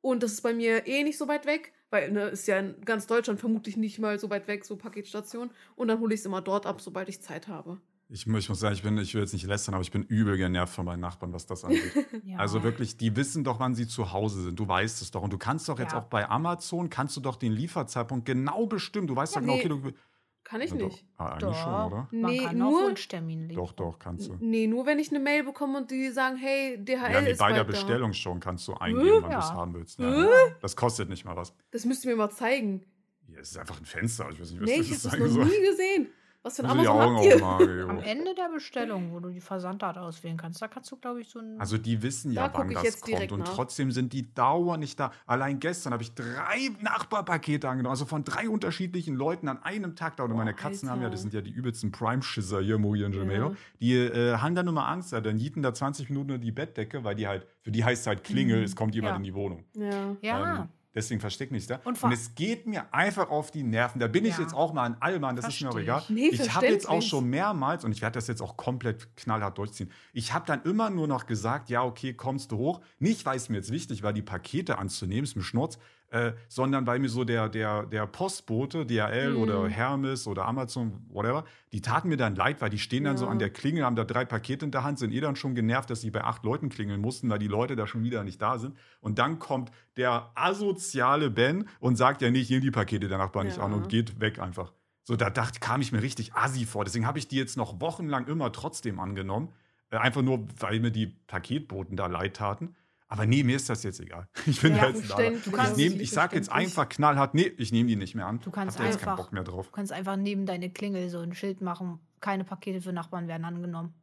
Und das ist bei mir eh nicht so weit weg, weil ne, ist ja in ganz Deutschland vermutlich nicht mal so weit weg, so Paketstation. Und dann hole ich es immer dort ab, sobald ich Zeit habe. Ich, ich muss sagen, ich, bin, ich will jetzt nicht lästern, aber ich bin übel genervt von meinen Nachbarn, was das angeht. Ja. Also wirklich, die wissen doch, wann sie zu Hause sind. Du weißt es doch. Und du kannst doch jetzt Ja. auch bei Amazon, kannst du doch den Lieferzeitpunkt genau bestimmen. Du weißt Ja, doch genau, nee, okay, du Kann ich Ja, doch. nicht. Ah, eigentlich Doch. schon, oder? Man Nee, kann auch nur- Wunschtermin liefern. Doch, doch, kannst du. Nee, nur wenn ich eine Mail bekomme und die sagen, hey, DHL Ja, nee, ist bei der bald da. Bestellung schon kannst du eingeben, wann du es Ja. haben willst. Ja, Hä? ja. Das kostet nicht mal was. Das müsst ihr mir mal zeigen. Ja, es ist einfach ein Fenster. Ich weiß nicht, was Nee, das ich habe das noch soll. nie gesehen. Was für ein die Amazon Augen habt ihr? Am. Ende der Bestellung, wo du die Versandart auswählen kannst, da kannst du, glaube ich, so ein. Also die wissen Da ja, guck wann ich das jetzt kommt. Und nach. trotzdem sind die dauernd nicht da. Allein gestern habe ich drei Nachbarpakete angenommen. Also von drei unterschiedlichen Leuten an einem Tag da. Und meine Boah, Katzen Alter. haben ja, das sind ja die übelsten Prime-Schisser hier, Moji und Jamelo. Ja. Die äh, haben da nur mal Angst. Ja. Dann jieten da 20 Minuten nur die Bettdecke, weil die halt, für die heißt halt Klingel, Mhm. es kommt jemand Ja. in die Wohnung. Ja. ja. Ähm, deswegen versteck mich da. Und Und, es geht mir einfach auf die Nerven. Da bin ich Ja. jetzt auch mal an Allmann, das ist mir auch Versteh egal. ich. Nee, ich habe jetzt auch schon mehrmals, und ich werde das jetzt auch komplett knallhart durchziehen, ich habe dann immer nur noch gesagt, ja, okay, kommst du hoch. Nicht, weil es mir jetzt wichtig war, die Pakete anzunehmen, ist mir Schnurz, äh, sondern weil mir so der, der, der Postbote, DHL Mhm. oder Hermes oder Amazon, whatever, die taten mir dann leid, weil die stehen dann so Ja. an der Klingel, haben da drei Pakete in der Hand, sind eh dann schon genervt, dass sie bei acht Leuten klingeln mussten, weil die Leute da schon wieder nicht da sind. Und dann kommt der asoziale Ben und sagt ja nicht, hier die Pakete der Nachbarn nicht Ja. an und geht weg einfach. So, da dachte, kam ich mir richtig assi vor. Deswegen habe ich die jetzt noch wochenlang immer trotzdem angenommen. Äh, einfach nur, weil mir die Paketboten da leid taten. Aber nee, mir ist das jetzt egal. Ich bin Ja, da jetzt ein. Du kannst- Ich, nehm, ich sag jetzt einfach knallhart, nee, ich nehme die nicht mehr an. Du kannst Hab da jetzt keinen einfach- Bock mehr drauf. Du kannst einfach neben deine Klingel so ein Schild machen, keine Pakete für Nachbarn werden angenommen.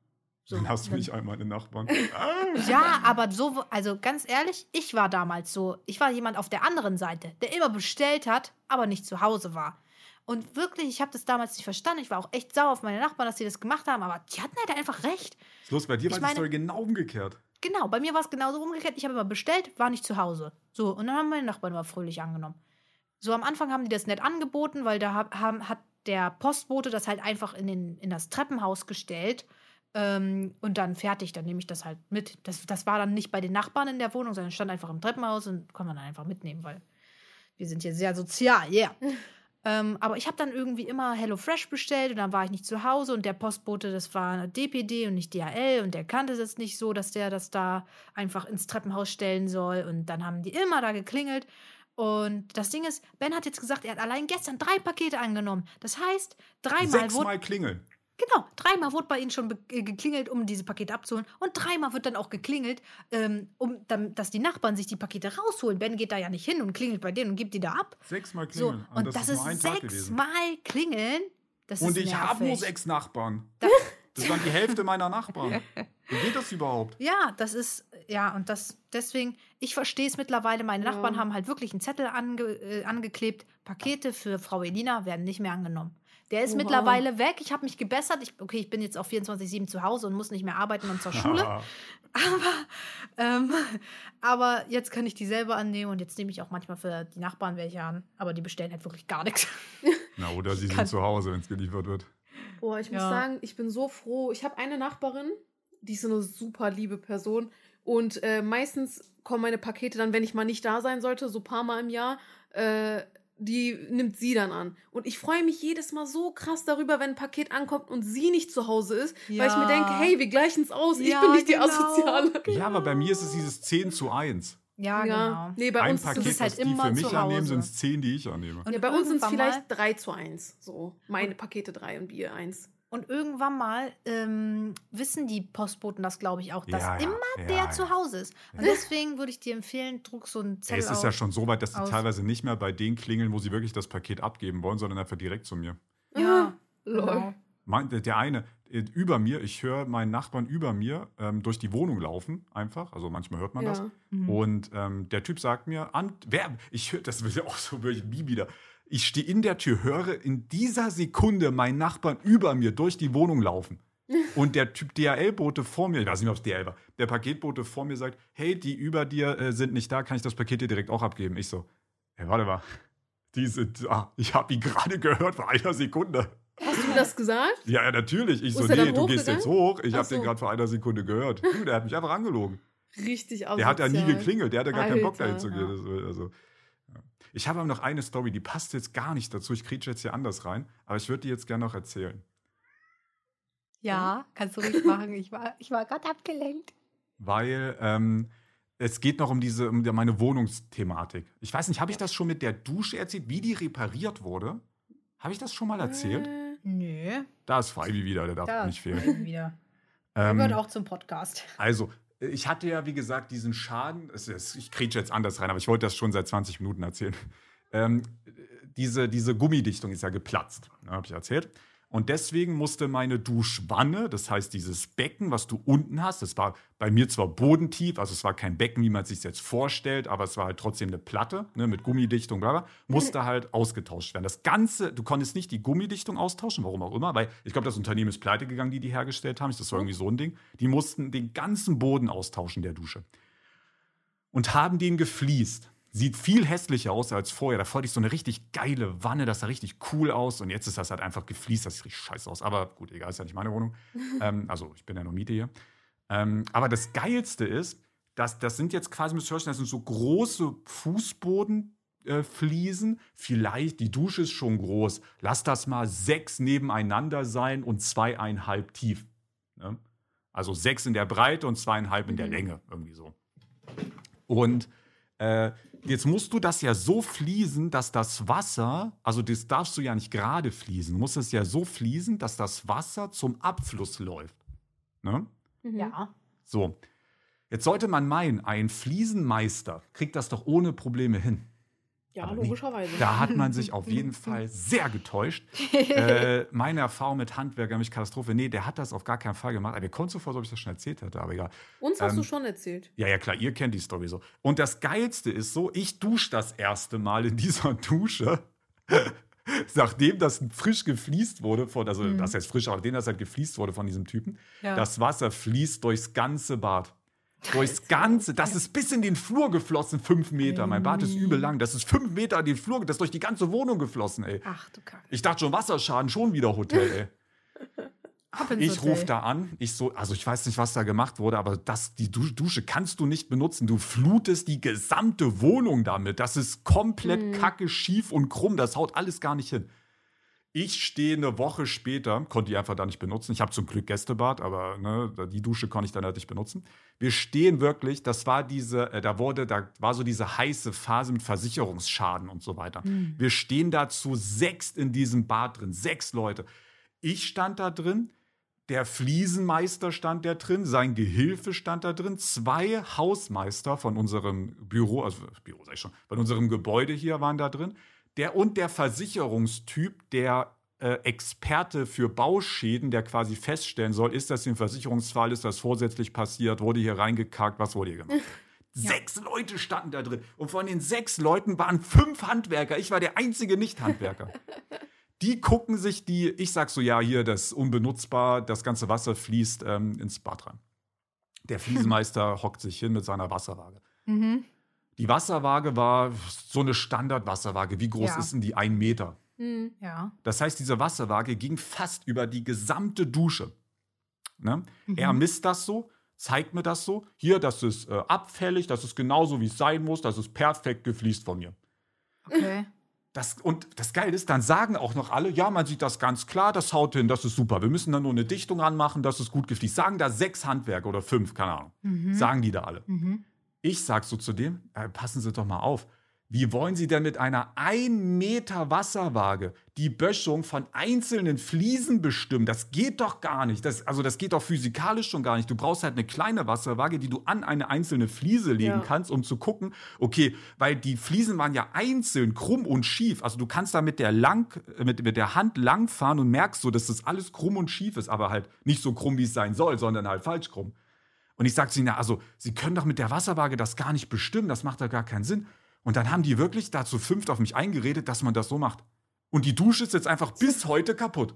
So, Dann hast du nicht einmal einen Nachbarn. Ah. Ja, aber so, also ganz ehrlich, ich war damals so, ich war jemand auf der anderen Seite, der immer bestellt hat, aber nicht zu Hause war. Und wirklich, ich habe das damals nicht verstanden. Ich war auch echt sauer auf meine Nachbarn, dass sie das gemacht haben, aber die hatten halt einfach recht. Ist los, bei dir Ich war die meine- Story genau umgekehrt. Genau, bei mir war es genauso umgekehrt. Ich habe immer bestellt, war nicht zu Hause. So, und dann haben meine Nachbarn immer fröhlich angenommen. So, am Anfang haben die das nett angeboten, weil da hab, haben, hat der Postbote das halt einfach in, den, in das Treppenhaus gestellt. Ähm, und dann fertig, dann nehme ich das halt mit. Das, das war dann nicht bei den Nachbarn in der Wohnung, sondern stand einfach im Treppenhaus und kann man dann einfach mitnehmen, weil wir sind hier sehr sozial, yeah. ähm, aber ich habe dann irgendwie immer HelloFresh bestellt und dann war ich nicht zu Hause und der Postbote, das war DPD und nicht DHL und der kannte das nicht so, dass der das da einfach ins Treppenhaus stellen soll und dann haben die immer da geklingelt. Und das Ding ist, Ben hat jetzt gesagt, er hat allein gestern drei Pakete angenommen. Das heißt, dreimal Sechsmal klingeln. Genau, Dreimal wurde bei ihnen schon äh, geklingelt, um diese Pakete abzuholen. Und dreimal wird dann auch geklingelt, ähm, um, dann, dass die Nachbarn sich die Pakete rausholen. Ben geht da ja nicht hin und klingelt bei denen und gibt die da ab. Sechsmal So, klingeln. und das, ist Tag gewesen. sechsmal klingeln. Das Und ist ich habe nur sechs Nachbarn. Da- Das waren die Hälfte meiner Nachbarn. Wie geht das überhaupt? Ja, das ist, ja, und das, deswegen, ich verstehe es mittlerweile. Meine Ja. Nachbarn haben halt wirklich einen Zettel ange, äh, angeklebt. Pakete für Frau Elina werden nicht mehr angenommen. Der ist Oha. mittlerweile weg. Ich habe mich gebessert. Ich, okay, ich bin jetzt auf 24-7 zu Hause und muss nicht mehr arbeiten und zur Schule. Aber, ähm, aber jetzt kann ich die selber annehmen und jetzt nehme ich auch manchmal für die Nachbarn welche an. Aber die bestellen halt wirklich gar nichts. Na, oder sie sind zu Hause, wenn es geliefert wird. Boah, ich muss Ja. sagen, ich bin so froh. Ich habe eine Nachbarin, die ist so eine super liebe Person. Und äh, meistens kommen meine Pakete dann, wenn ich mal nicht da sein sollte, so ein paar Mal im Jahr, äh, die nimmt sie dann an. Und ich freue mich jedes Mal so krass darüber, wenn ein Paket ankommt und sie nicht zu Hause ist, weil ich mir Ja. denke, hey, wir gleichen es aus. ich Ja, bin nicht die genau. Asoziale. Ja, aber bei mir ist es dieses 10 zu 1. Ja, genau. Nee, bei Ein uns ist Paket, es bist halt die immer für mich zu annehmen, sind es 10, die ich annehme. Und ja, bei uns sind es vielleicht 3 zu 1. So. Meine Pakete 3 und Bier 1. Und irgendwann mal ähm, wissen die Postboten das, glaube ich, auch, dass Ja, ja, immer ja, der ja. zu Hause ist. Und deswegen würde ich dir empfehlen, druck so einen Ey, Zettel es ist ja schon so weit, dass die aus. teilweise nicht mehr bei denen klingeln, wo sie wirklich das Paket abgeben wollen, sondern einfach direkt zu mir. Ja, Lol. genau. Der- eine äh, über mir, ich höre meinen Nachbarn über mir ähm, durch die Wohnung laufen, einfach. Also manchmal hört man das. Mhm. Und ähm, der Typ sagt mir, an, wer, ich höre, das wird ja auch so wirklich nie wieder. Ich stehe in der Tür, höre in dieser Sekunde meinen Nachbarn über mir durch die Wohnung laufen. Und der Typ DHL-Bote vor mir, ich weiß nicht mehr, ob es DHL war, der Paketbote vor mir sagt, hey, die über dir äh, sind nicht da, kann ich das Paket dir direkt auch abgeben? Ich so, hey, warte mal, die sind da. Ich habe ihn gerade gehört vor einer Sekunde. Hast du das gesagt? Ja, ja, natürlich. Ich so, ist er nee, du gehst jetzt hoch. Ich habe den so. gerade vor einer Sekunde gehört. Du, der hat mich einfach angelogen. Richtig Der hat ja nie geklingelt, der hatte gar keinen Bock dahin Alter. zu gehen. War- Also, ja. Ich habe aber noch eine Story, die passt jetzt gar nicht dazu. Ich kriege jetzt hier anders rein, aber ich würde die jetzt gerne noch erzählen. Ja, kannst du ruhig machen. Ich war, ich war gerade abgelenkt. Weil ähm, es geht noch um diese um meine Wohnungsthematik. Ich weiß nicht, habe ich das schon mit der Dusche erzählt, wie die repariert wurde? Habe ich das schon mal erzählt? Äh, Nö, Da ist Freibi wieder, der darf da nicht fehlen. wieder. Der Ähm, gehört auch zum Podcast. Also, ich hatte ja, wie gesagt, diesen Schaden. Ich kriege jetzt anders rein, aber ich wollte das schon seit 20 Minuten erzählen. Ähm, diese, diese Gummidichtung ist ja geplatzt, ne, habe ich erzählt. Und deswegen musste meine Duschwanne, das heißt dieses Becken, was du unten hast, das war bei mir zwar bodentief, also es war kein Becken, wie man es sich jetzt vorstellt, aber es war halt trotzdem eine Platte ne, mit Gummidichtung, bla bla, musste halt ausgetauscht werden. Das Ganze, du konntest nicht die Gummidichtung austauschen, warum auch immer, weil ich glaube, das Unternehmen ist pleite gegangen, die die hergestellt haben. Das war irgendwie so ein Ding. Die mussten den ganzen Boden austauschen der Dusche und haben den gefliest. Sieht viel hässlicher aus als vorher. Da wollte ich so eine richtig geile Wanne, das sah richtig cool aus. Und jetzt ist das halt einfach gefliest, das sieht richtig scheiße aus. Aber gut, egal, ist ja nicht meine Wohnung. ähm, also ich bin ja nur Miete hier. Ähm, aber das Geilste ist, dass das sind jetzt quasi, müsst ihr das sind so große Fußbodenfliesen. Äh, Fliesen. Vielleicht, die Dusche ist schon groß. Lass das mal sechs nebeneinander sein und zweieinhalb tief. Ne? Also sechs in der Breite und zweieinhalb in der Mhm. Länge, irgendwie so. Und äh, jetzt musst du das ja so fließen, dass das Wasser, also das darfst du ja nicht gerade fließen, du musst es ja so fließen, dass das Wasser zum Abfluss läuft. Ne? mhm. Ja. So, jetzt sollte man meinen, ein Fliesenmeister kriegt das doch ohne Probleme hin. Ja, Aber nee. logischerweise. Da hat man sich auf jeden Fall sehr getäuscht. äh, meine Erfahrung mit Handwerker, nämlich Katastrophe, nee, der hat das auf gar keinen Fall gemacht. Aber mir kommt so vor, als ob ich das schon erzählt hätte, aber egal. Uns hast ähm, du schon erzählt. Ja, ja, klar, ihr kennt die Story so. Und das Geilste ist so, ich dusche das erste Mal in dieser Dusche, nachdem das frisch gefliest wurde, von, also Mhm. das heißt frisch, aber nachdem das halt gefliest wurde von diesem Typen. Ja. Das Wasser fließt durchs ganze Bad. Durchs ganze, das ist bis in den Flur geflossen, fünf Meter. Mein Bad ist übel lang. Das ist fünf Meter in den Flur, das ist durch die ganze Wohnung geflossen, ey. Ach du Kacke. Ich dachte schon, Wasserschaden, schon wieder Hotel, ey. Ich rufe da an, ich so, also ich weiß nicht, was da gemacht wurde, aber das, die Du- Dusche kannst du nicht benutzen. Du flutest die gesamte Wohnung damit. Das ist komplett Mhm. kacke, schief und krumm. Das haut alles gar nicht hin. Ich stehe eine Woche später, konnte die einfach da nicht benutzen. Ich habe zum Glück Gästebad, aber ne, die Dusche konnte ich dann halt nicht benutzen. Wir stehen wirklich, das war diese, äh, da wurde, da war so diese heiße Phase mit Versicherungsschaden und so weiter. Hm. Wir stehen da zu sechs in diesem Bad drin, sechs Leute. Ich stand da drin, der Fliesenmeister stand da drin, sein Gehilfe stand da drin, zwei Hausmeister von unserem Büro, also Büro sag ich schon, von unserem Gebäude hier waren da drin, der und der Versicherungstyp, der äh, Experte für Bauschäden, der quasi feststellen soll, ist das ein Versicherungsfall, ist das vorsätzlich passiert, wurde hier reingekackt, was wurde hier gemacht? Sechs Leute standen da drin. Und von den sechs Leuten waren fünf Handwerker. Ich war der einzige Nicht-Handwerker. Die gucken sich die, ich sag so, ja, hier, das ist unbenutzbar, das ganze Wasser fließt ähm, ins Bad rein. Der Fliesenmeister hockt sich hin mit seiner Wasserwaage. Mhm. Die Wasserwaage war so eine Standardwasserwaage. Wie groß Ja. ist denn die? Ein Meter. Hm. Ja. Das heißt, diese Wasserwaage ging fast über die gesamte Dusche. Ne? Er misst das so, zeigt mir das so. Hier, das ist äh, abfällig, das ist genauso, wie es sein muss, das ist perfekt gefliest von mir. Okay. Das, und das Geile ist, dann sagen auch noch alle, ja, man sieht das ganz klar, das haut hin, das ist super. Wir müssen da nur eine Dichtung anmachen, das ist gut gefliest. Sagen da sechs Handwerker oder fünf, keine Ahnung. Sagen die da alle. Mhm. Ich sag so zu dem, äh, passen Sie doch mal auf. Wie wollen Sie denn mit einer 1 Meter Wasserwaage die Böschung von einzelnen Fliesen bestimmen? Das geht doch gar nicht. Das, also das geht doch physikalisch schon gar nicht. Du brauchst halt eine kleine Wasserwaage, die du an eine einzelne Fliese legen Ja. kannst, um zu gucken, okay, weil die Fliesen waren ja einzeln, krumm und schief. Also du kannst da mit der, lang, äh, mit, mit der Hand langfahren und merkst so, dass das alles krumm und schief ist, aber halt nicht so krumm, wie es sein soll, sondern halt falsch krumm. Und ich sagte zu ihnen, na, also, Sie können doch mit der Wasserwaage das gar nicht bestimmen, das macht doch gar keinen Sinn. Und dann haben die wirklich dazu fünft auf mich eingeredet, dass man das so macht. Und die Dusche ist jetzt einfach bis heute kaputt.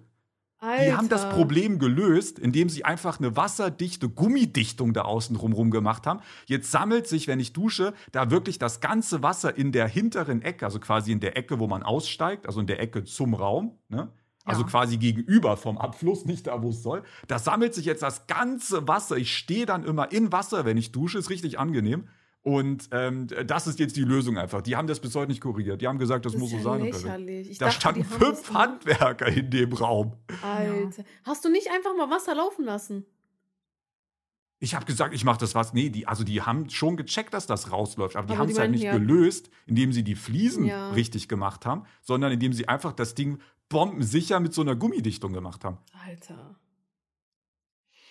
Die haben das Alter. Problem gelöst, indem sie einfach eine wasserdichte Gummidichtung da außen drumherum gemacht haben. Jetzt sammelt sich, wenn ich dusche, da wirklich das ganze Wasser in der hinteren Ecke, also quasi in der Ecke, wo man aussteigt, also in der Ecke zum Raum, ne? Also Ja. quasi gegenüber vom Abfluss, nicht da, wo es soll. Da sammelt sich jetzt das ganze Wasser. Ich stehe dann immer in Wasser, wenn ich dusche, ist richtig angenehm. Und ähm, das ist jetzt die Lösung einfach. Die haben das bis heute nicht korrigiert. Die haben gesagt, das, Das muss so sein. lächerlich. Ich Da dachte, standen fünf. Handwerker in dem Raum. Alter. Hast du nicht einfach mal Wasser laufen lassen? Ich habe gesagt, ich mache das was. Nee, die, also die haben schon gecheckt, dass das rausläuft, aber die haben es halt nicht ja- gelöst, indem sie die Fliesen Ja. richtig gemacht haben, sondern indem sie einfach das Ding bombensicher mit so einer Gummidichtung gemacht haben. Alter.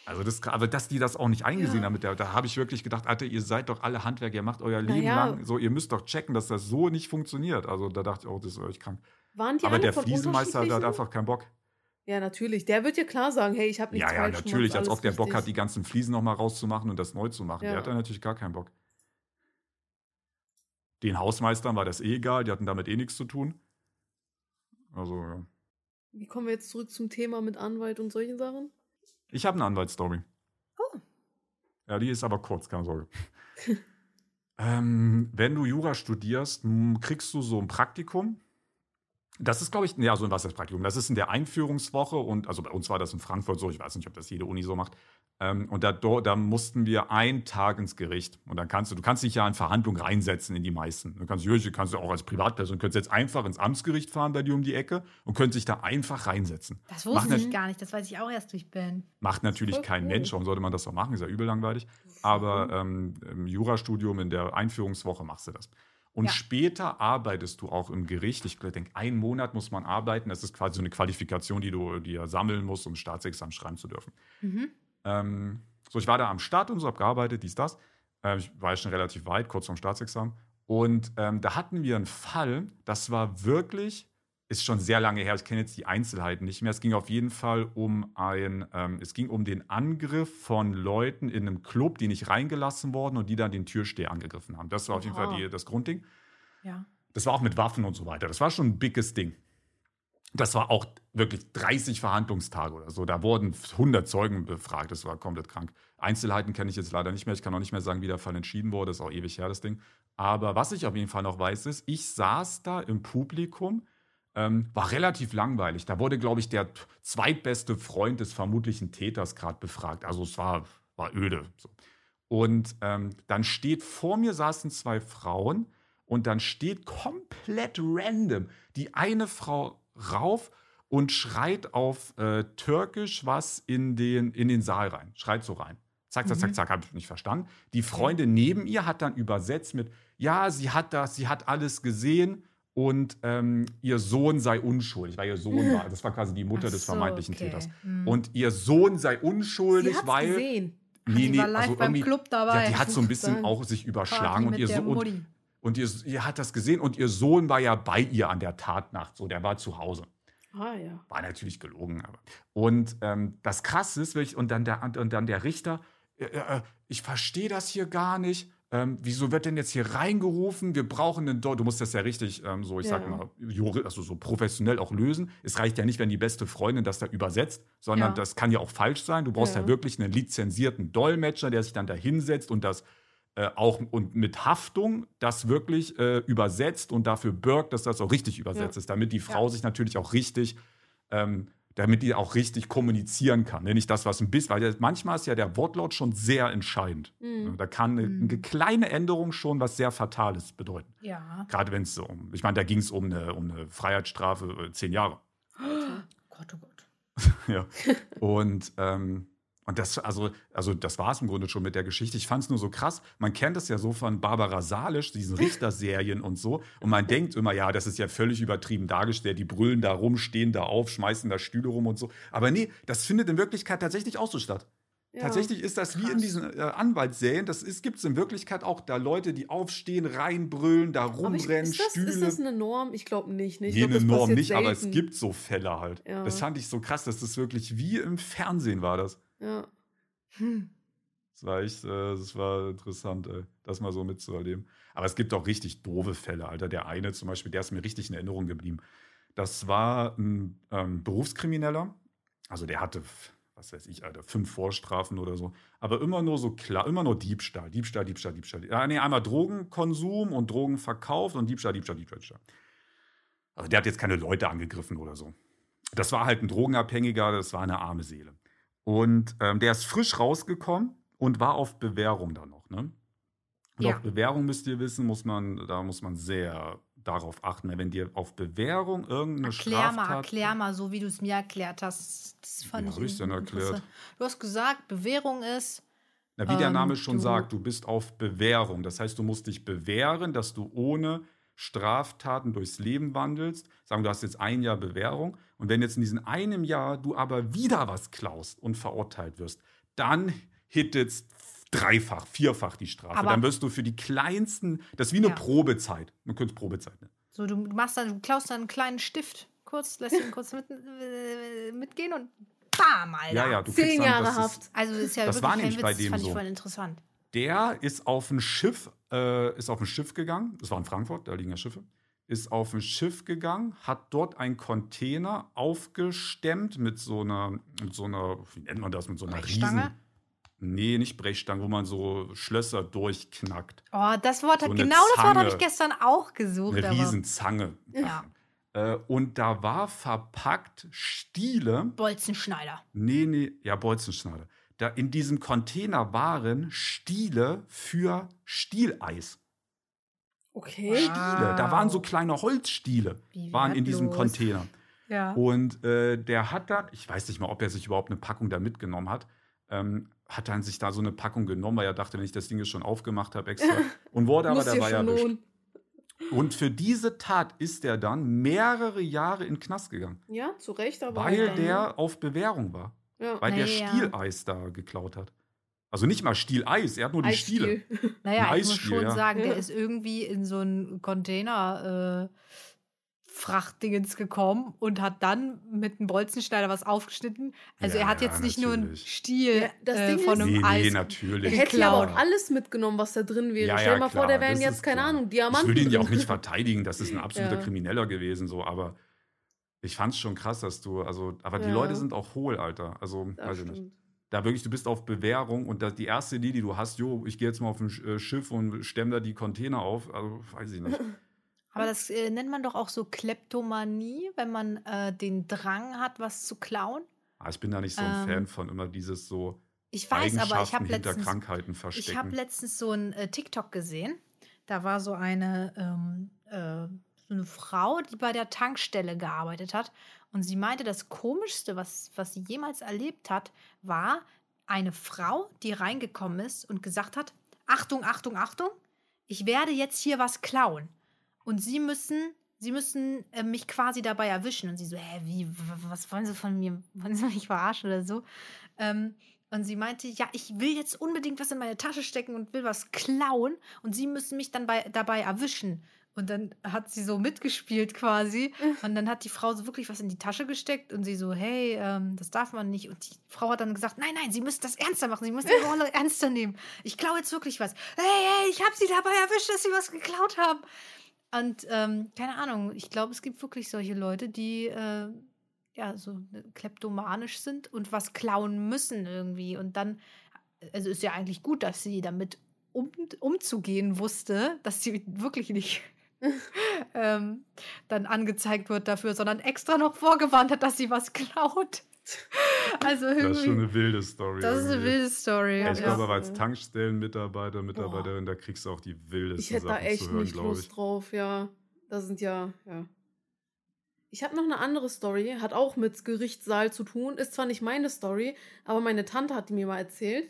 Also das, aber dass die das auch nicht eingesehen Ja. haben, der, da habe ich wirklich gedacht, Alter, ihr seid doch alle Handwerker, ihr macht euer Leben Naja. lang so, ihr müsst doch checken, dass das so nicht funktioniert. Also da dachte ich, oh, das ist euch krank. Waren die aber der Fliesenmeister hat einfach keinen Bock. Ja, natürlich. Der wird dir klar sagen, hey, ich habe nichts Ja, ja, falsch natürlich, als ob der Bock hat, die ganzen Fliesen nochmal rauszumachen und das neu zu machen. Der Ja. hat da natürlich gar keinen Bock. Den Hausmeistern war das eh egal, die hatten damit eh nichts zu tun. Also, ja. Wie kommen wir jetzt zurück zum Thema mit Anwalt und solchen Sachen? Ich habe eine Anwaltsstory. Oh. Ja, die ist aber kurz, keine Sorge. ähm, wenn du Jura studierst, kriegst du so ein Praktikum. Das ist, glaube ich, ja, so ein was ist das ist in der Einführungswoche und, also bei uns war das in Frankfurt so, ich weiß nicht, ob das jede Uni so macht. Ähm, und da, da mussten wir einen Tag ins Gericht. Und dann kannst du, du kannst dich ja in Verhandlungen reinsetzen in die meisten. Du kannst, du kannst du auch als Privatperson, könntest jetzt einfach ins Amtsgericht fahren bei dir um die Ecke und könntest dich da einfach reinsetzen. Das Macht wusste ich nat- gar nicht. Das weiß ich auch erst durch Ben. Macht natürlich kein cool. Mensch, warum sollte man das auch machen? Ist ja übel langweilig. Aber ähm, im Jurastudium, in der Einführungswoche machst du das. Und Ja. später arbeitest du auch im Gericht. Ich denke, einen Monat muss man arbeiten. Das ist quasi so eine Qualifikation, die du dir sammeln musst, um Staatsexamen schreiben zu dürfen. Mhm. Ähm, so, ich war da am Start und so, habe gearbeitet, dies, das. Ähm, ich war ja schon relativ weit, kurz vorm Staatsexamen. Und ähm, da hatten wir einen Fall, das war wirklich, ist schon sehr lange her, ich kenne jetzt die Einzelheiten nicht mehr. Es ging auf jeden Fall um ein, ähm, es ging um den Angriff von Leuten in einem Club, die nicht reingelassen wurden und die dann den Türsteher angegriffen haben. Das war auf jeden Oha. Fall die, das Grundding. Ja. Das war auch mit Waffen und so weiter. Das war schon ein biges Ding. Das war auch wirklich 30 Verhandlungstage oder so. Da wurden 100 Zeugen befragt. Das war komplett krank. Einzelheiten kenne ich jetzt leider nicht mehr. Ich kann auch nicht mehr sagen, wie der Fall entschieden wurde. Das ist auch ewig her, das Ding. Aber was ich auf jeden Fall noch weiß, ist, ich saß da im Publikum, ähm, war relativ langweilig. Da wurde, glaube ich, der zweitbeste Freund des vermutlichen Täters gerade befragt. Also es war, war öde. So. Und ähm, dann steht vor mir saßen zwei Frauen und dann steht komplett random die eine Frau rauf und schreit auf äh, Türkisch was in den, in den Saal rein. Schreit so rein. Zack, zack, Mhm. zack, zack, habe ich nicht verstanden. Die Freundin neben ihr hat dann übersetzt mit, ja, sie hat das, sie hat alles gesehen und ähm, ihr Sohn sei unschuldig, weil ihr Sohn war. Das war quasi die Mutter Ach des so, vermeintlichen okay. Täters. Hm. Und ihr Sohn sei unschuldig, Sie weil. gesehen. die war live beim irgendwie- Club dabei. Ja, die hat so ein bisschen sagen. auch sich überschlagen Party und ihr, der so, und, ihr, ihr hat das gesehen und ihr Sohn war ja bei ihr an der Tatnacht, so der war zu Hause. Ah ja. War natürlich gelogen, aber. Und ähm, das Krasse ist, und dann der, und dann der Richter, äh, äh, ich verstehe das hier gar nicht. Ähm, wieso wird denn jetzt hier reingerufen? Wir brauchen einen Deu Du musst das ja richtig, ähm, so ich sag Ja. mal, juri- also so professionell auch lösen. Es reicht ja nicht, wenn die beste Freundin das da übersetzt, sondern Ja. das kann ja auch falsch sein. Du brauchst ja, Ja. wirklich einen lizenzierten Dolmetscher, der sich dann da hinsetzt und das äh, auch und mit Haftung das wirklich äh, übersetzt und dafür bürgt, dass das auch richtig übersetzt ist, damit die Frau sich natürlich auch richtig, ähm, damit die auch richtig kommunizieren kann. Ne? Nicht das, was ein bisschen, weil manchmal ist ja der Wortlaut schon sehr entscheidend. Mhm. Da kann eine, Mhm. eine kleine Änderung schon was sehr Fatales bedeuten. Ja. Gerade wenn es so um, ich meine, da ging es um eine, um eine Freiheitsstrafe äh, zehn Jahre. Gott, oh Gott. ja. Und, ähm, und das, also, also das war es im Grunde schon mit der Geschichte. Ich fand es nur so krass. Man kennt es ja so von Barbara Salisch, diesen Richterserien und so. Und man denkt immer, ja, das ist ja völlig übertrieben dargestellt. Die brüllen da rum, stehen da auf, schmeißen da Stühle rum und so. Aber nee, das findet in Wirklichkeit tatsächlich auch so statt. Ja. Tatsächlich ist das wie in Krass. diesen äh, Anwaltsserien. Das gibt es in Wirklichkeit auch da Leute, die aufstehen, reinbrüllen, da Aber ich, rumrennen, ist, das, Stühle. ist das eine Norm? Ich glaube nicht. Ich Nee, eine Norm nicht, aber es selten. gibt so Fälle halt. Ja. Das fand ich so krass, dass das wirklich wie im Fernsehen war das. Ja. Das war echt, äh, das war interessant, das mal so mitzuerleben. Aber es gibt auch richtig doofe Fälle, Alter. Der eine zum Beispiel, der ist mir richtig in Erinnerung geblieben. Das war ein ähm, Berufskrimineller. Also der hatte, was weiß ich, Alter, fünf Vorstrafen oder so. Aber immer nur so klar, immer nur Diebstahl, Diebstahl, Diebstahl, Diebstahl. Ja, nee, einmal Drogenkonsum und Drogenverkauf und Diebstahl, Diebstahl, Diebstahl, Diebstahl. Also der hat jetzt keine Leute angegriffen oder so. Das war halt ein Drogenabhängiger, das war eine arme Seele. Und ähm, der ist frisch rausgekommen und war auf Bewährung dann noch. Ne? Und Ja. auf Bewährung müsst ihr wissen, muss man, da muss man sehr darauf achten. Wenn dir auf Bewährung irgendeine Erklär Straftat... mal, erklär mal, so wie du es mir erklärt hast. Das fand Wie ich denn erklärt? Du hast gesagt, Bewährung ist. Na, wie der Ähm, Name schon du- sagt, du bist auf Bewährung. Das heißt, du musst dich bewähren, dass du ohne Straftaten durchs Leben wandelst. Sagen, wir, du hast jetzt ein Jahr Bewährung. Und wenn jetzt in diesem einem Jahr du aber wieder was klaust und verurteilt wirst, dann hittet dreifach, vierfach die Strafe. Aber- dann wirst du für die kleinsten, das ist wie eine Ja. Probezeit. Man könnte es Probezeit nennen. So, du machst dann, du klaust dann einen kleinen Stift, kurz, lässt ihn kurz mit, äh, mitgehen und bam, Alter. Ja, ja, du Zehn Jahre das ist- Haft. Also das ist ja Das wirklich war nämlich Witz, bei das dem fand ich so. voll interessant. Der ist auf ein Schiff, äh, ist auf ein Schiff gegangen. Das war in Frankfurt, da liegen ja Schiffe. Ist auf ein Schiff gegangen, hat dort einen Container aufgestemmt mit so einer, mit so einer, wie nennt man das, mit so einer Brechstange? riesen. Nee, nicht Brechstange, wo man so Schlösser durchknackt. Oh, das Wort, So hat eine genau das Wort habe ich Zange. gestern auch gesucht. Eine aber- Riesenzange. Ja. Äh, und da war verpackt Stiele. Bolzenschneider. Nee, nee, ja, Bolzenschneider. Da in diesem Container waren Stiele für Stieleis. Okay. Stiele. Da waren so Wow. kleine Holzstiele, Wie waren in diesem wertlos. Container. Ja. Und äh, der hat dann, ich weiß nicht mal, ob er sich überhaupt eine Packung da mitgenommen hat, ähm, hat dann sich da so eine Packung genommen, weil er dachte, wenn ich das Ding jetzt schon aufgemacht habe, extra. Und wurde aber dabei erwischt. Und für diese Tat ist er dann mehrere Jahre in den Knast gegangen, Ja, zu Recht, aber. weil der auf Bewährung war, Ja. weil der Naja. Stieleis da geklaut hat. Also nicht mal Stieleis, er hat nur die Stiele. Eisstiel. Naja, Ein ich muss Eisstiel, schon ja. sagen, der ist irgendwie in so ein Container äh, Frachtdingens gekommen und hat dann mit einem Bolzenschneider was aufgeschnitten. Also Ja, er hat jetzt nicht nur einen. Stiel Ja, das äh, Ding von ist- einem Nee, nee, Eis. Er natürlich. hätte ja aber auch alles mitgenommen, was da drin wäre. Ja, Stell dir mal vor, klar, der wären jetzt, keine klar. Ahnung, Diamanten. Ich will ihn ja auch nicht verteidigen, das ist ein absoluter Ja. Krimineller gewesen, so, aber ich fand es schon krass, dass du, also, aber die Ja. Leute sind auch hohl, Alter. Also, Das weiß ich nicht. Da wirklich, du bist auf Bewährung und das, die erste Idee, die du hast, jo, ich gehe jetzt mal auf ein äh, Schiff und stemm da die Container auf, also weiß ich nicht. Aber das äh, nennt man doch auch so Kleptomanie, wenn man äh, den Drang hat, was zu klauen. Ah, ich bin da nicht so ein Ähm, Fan von immer dieses so Ich weiß, aber ich habe hinter letztens, Krankheiten ich verstecken. habe letztens so ein äh, TikTok gesehen. Da war so eine, ähm, äh, so eine Frau, die bei der Tankstelle gearbeitet hat. Und sie meinte, das Komischste, was, was sie jemals erlebt hat, war eine Frau, die reingekommen ist und gesagt hat: Achtung, Achtung, Achtung, ich werde jetzt hier was klauen. Und sie müssen sie müssen äh, mich quasi dabei erwischen. Und sie so, hä, wie, was wollen sie von mir? Wollen sie mich verarschen oder so? Ähm, und sie meinte, ja, ich will jetzt unbedingt was in meine Tasche stecken und will was klauen. Und sie müssen mich dann bei, dabei erwischen. Und dann hat sie so mitgespielt quasi. Und dann hat die Frau so wirklich was in die Tasche gesteckt und sie so, hey, ähm, das darf man nicht. Und die Frau hat dann gesagt, nein, nein, Sie müssen das ernster machen. Sie müssen die Rolle ernster nehmen. Ich klaue jetzt wirklich was. Hey, hey, ich habe Sie dabei erwischt, dass Sie was geklaut haben. Und ähm, keine Ahnung, ich glaube, es gibt wirklich solche Leute, die äh, ja so kleptomanisch sind und was klauen müssen irgendwie. Und dann, also ist ja eigentlich gut, dass sie damit um, umzugehen wusste, dass sie wirklich nicht ähm, dann angezeigt wird dafür, sondern extra noch vorgewarnt hat, dass sie was klaut. Also Das ist schon irgendwie. eine wilde Story. Das ist eine irgendwie. wilde Story. Ja, ich Ja. glaube, aber als Tankstellenmitarbeiter, Mitarbeiterin, da kriegst du auch die wildesten Ich hätte da Sachen echt zu hören, nicht ich. Lust drauf, ja. Da sind ja, ja. Ich habe noch eine andere Story, hat auch mit Gerichtssaal zu tun. Ist zwar nicht meine Story, aber meine Tante hat die mir mal erzählt.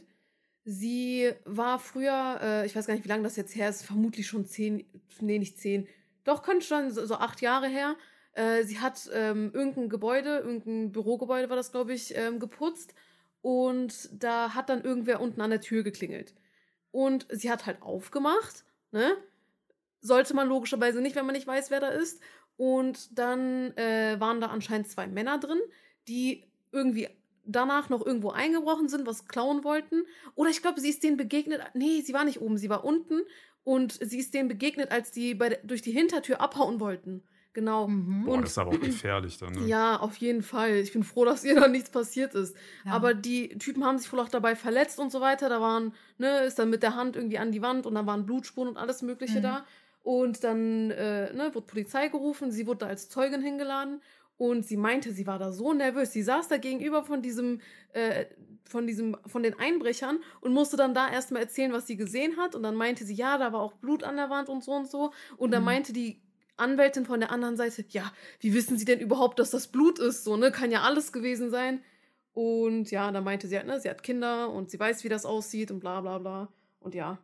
Sie war früher, äh, ich weiß gar nicht, wie lange das jetzt her ist, vermutlich schon zehn, nee, nicht zehn, doch, könnte schon so, so acht Jahre her. Äh, sie hat ähm, irgendein Gebäude, irgendein Bürogebäude war das, glaube ich, ähm, geputzt. Und da hat dann irgendwer unten an der Tür geklingelt. Und sie hat halt aufgemacht, ne? Sollte man logischerweise nicht, wenn man nicht weiß, wer da ist. Und dann äh, waren da anscheinend zwei Männer drin, die irgendwie danach noch irgendwo eingebrochen sind, was klauen wollten. Oder ich glaube, sie ist denen begegnet. Nee, sie war nicht oben, sie war unten. Und sie ist denen begegnet, als die bei, der- durch die Hintertür abhauen wollten. Genau. Mhm. Boah, Und- das ist aber auch gefährlich dann. Ne? Ja, auf jeden Fall. Ich bin froh, dass ihr da nichts passiert ist. Ja. Aber die Typen haben sich wohl auch dabei verletzt und so weiter. Da waren, ne, ist dann mit der Hand irgendwie an die Wand und da waren Blutspuren und alles Mögliche Mhm. da. Und dann, äh, ne, wurde Polizei gerufen. Sie wurde da als Zeugin hingeladen. Und sie meinte, sie war da so nervös. Sie saß da gegenüber von diesem, äh, von diesem, von den Einbrechern und musste dann da erstmal erzählen, was sie gesehen hat. Und dann meinte sie, ja, da war auch Blut an der Wand und so und so. Und dann Mhm. meinte die Anwältin von der anderen Seite, ja, wie wissen Sie denn überhaupt, dass das Blut ist? So, ne, kann ja alles gewesen sein. Und ja, dann meinte sie halt, ne, sie hat Kinder und sie weiß, wie das aussieht und bla bla bla. Und ja.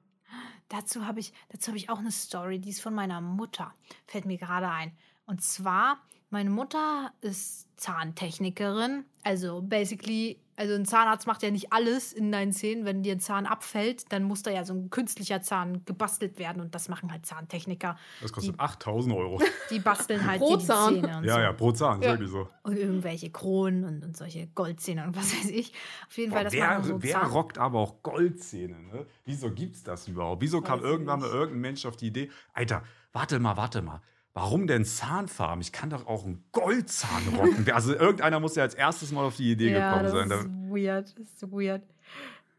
Dazu habe ich, dazu habe ich auch eine Story, die ist von meiner Mutter. Fällt mir gerade ein. Und zwar, meine Mutter ist Zahntechnikerin. Also basically, also ein Zahnarzt macht ja nicht alles in deinen Zähnen. Wenn dir ein Zahn abfällt, dann muss da ja so ein künstlicher Zahn gebastelt werden. Und das machen halt Zahntechniker. Das kostet 8000 Euro. Die basteln halt Pro die Zahn. Zähne und ja, so. ja, pro Zahn, Ja. wirklich so. Und irgendwelche Kronen und, und solche Goldzähne und was weiß ich. Auf jeden Fall, Boah, das wer machen so wer Zahn rockt aber auch Goldzähne? Ne? Wieso gibt's das überhaupt? Wieso kam Weiß irgendwann mal nicht. irgendein Mensch auf die Idee, Alter, warte mal, warte mal. Warum denn Zahnfarben? Ich kann doch auch einen Goldzahn rocken. Also irgendeiner muss ja als erstes mal auf die Idee gekommen das sein. Ist weird. Das ist so weird.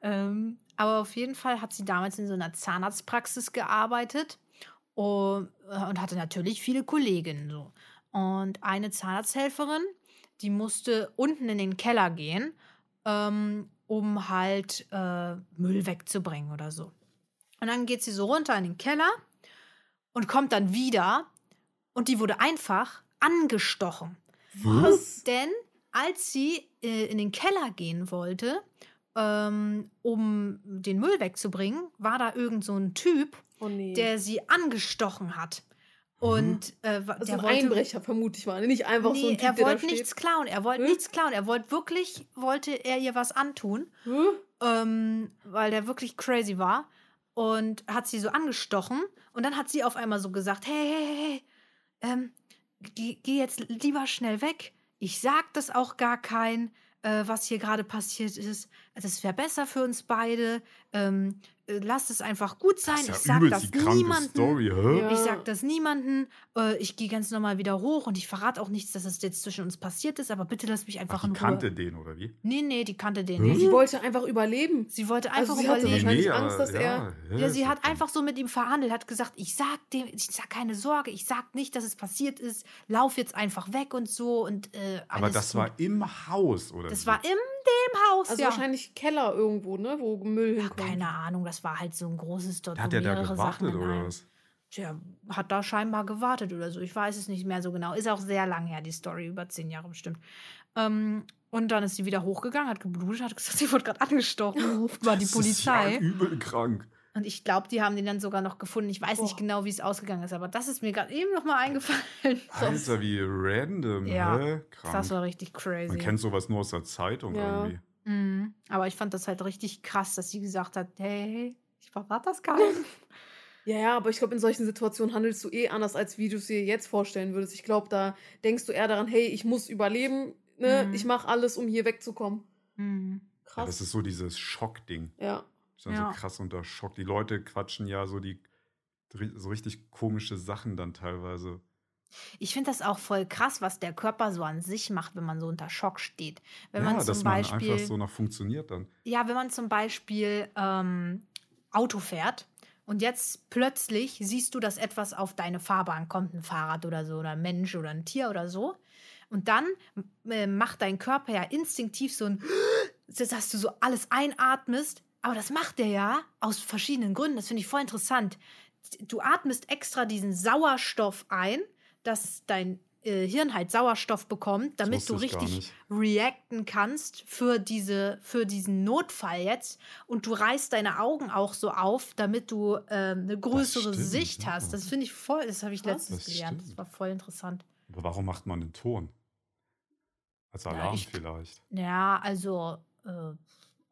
Ähm, aber auf jeden Fall hat sie damals in so einer Zahnarztpraxis gearbeitet und, und hatte natürlich viele Kolleginnen. So. Und eine Zahnarzthelferin, die musste unten in den Keller gehen, ähm, um halt äh, Müll wegzubringen oder so. Und dann geht sie so runter in den Keller und kommt dann wieder und die wurde einfach angestochen. Was? Denn als sie äh, in den Keller gehen wollte, ähm, um den Müll wegzubringen, war da irgend so ein Typ, Oh nee. der sie angestochen hat. Und äh, also der ein wollte, Einbrecher, vermute ich mal. Nicht einfach so ein nee, Typ, er wollte steht. nichts klauen. Er wollte Hm? nichts klauen. Er wollte wirklich, wollte er ihr was antun, Hä? ähm, weil der wirklich crazy war. Und hat sie so angestochen. Und dann hat sie auf einmal so gesagt: hey, hey, hey, ähm, geh, geh jetzt lieber schnell weg. Ich sag das auch gar kein, äh, was hier gerade passiert ist. Das wäre besser für uns beide. Ähm, äh, lass es einfach gut sein. Das ist ja ich sag das niemandem. Story, hä? Ja. Ich sag das niemanden. Äh, ich gehe ganz normal wieder hoch und ich verrate auch nichts, dass es jetzt zwischen uns passiert ist. Aber bitte lass mich einfach Ach, die in kannte Ruhe. den, oder wie? Nee, nee, die kannte den nicht. Sie wollte einfach überleben. Sie wollte Also einfach sie hatte überleben. wahrscheinlich aber- Angst, dass er- hä, Ja, ist sie hat einfach so mit ihm verhandelt, hat gesagt, ich sag dem, ich sag keine Sorge, ich sag nicht, dass es passiert ist, lauf jetzt einfach weg und so und äh, Aber das gut. war im Haus, oder? das wie? war in dem Haus, Also ja. wahrscheinlich Keller irgendwo, ne? Wo Müll ja, hinkommt. keine Ahnung, das war halt so ein großes dort, Hat wo der da mehrere Sachen gewartet, oder was? Tja, hat da scheinbar gewartet oder so. Ich weiß es nicht mehr so genau. Ist auch sehr lang her, die Story, über zehn Jahre bestimmt. Ähm, und dann ist sie wieder hochgegangen, hat geblutet, hat gesagt, sie wurde gerade angestochen, ruft mal die Das ist ja Polizei. übel krank. Und ich glaube, die haben den dann sogar noch gefunden. Ich weiß nicht Boah. genau, wie es ausgegangen ist, aber das ist mir gerade eben noch mal eingefallen. Alter, wie random, Ja, hä? Krank. Das war richtig crazy. Man kennt sowas nur aus der Zeitung Ja. irgendwie. Mhm. Aber ich fand das halt richtig krass, dass sie gesagt hat, hey, ich verrate das keinem. Ja, ja, aber ich glaube, in solchen Situationen handelst du eh anders, als wie du es dir jetzt vorstellen würdest. Ich glaube, da denkst du eher daran, hey, ich muss überleben, ne? Mhm. Ich mache alles, um hier wegzukommen. Mhm. Ja, Krass. das ist so dieses Schockding. Ja. Ist dann Ja. so krass unter Schock. Die Leute quatschen ja so die so richtig komische Sachen dann teilweise. Ich finde das auch voll krass, was der Körper so an sich macht, wenn man so unter Schock steht. Wenn ja, man zum dass man Beispiel, einfach so noch funktioniert dann. ja, wenn man zum Beispiel ähm, Auto fährt und jetzt plötzlich siehst du, dass etwas auf deine Fahrbahn kommt, ein Fahrrad oder so, oder ein Mensch oder ein Tier oder so. Und dann äh, macht dein Körper ja instinktiv so ein, dass du so alles einatmest. Aber das macht der ja aus verschiedenen Gründen. Das finde ich voll interessant. Du atmest extra diesen Sauerstoff ein, dass dein äh, Hirn halt Sauerstoff bekommt, damit du richtig reacten kannst für, diese, für diesen Notfall jetzt. Und du reißt deine Augen auch so auf, damit du ähm, eine größere stimmt, Sicht ja. hast. Das finde ich voll, das habe ich letztens Das gelernt. Das stimmt. war voll interessant. Aber warum macht man den Ton? Als Ja, Alarm ich- vielleicht. Ja, also. Äh,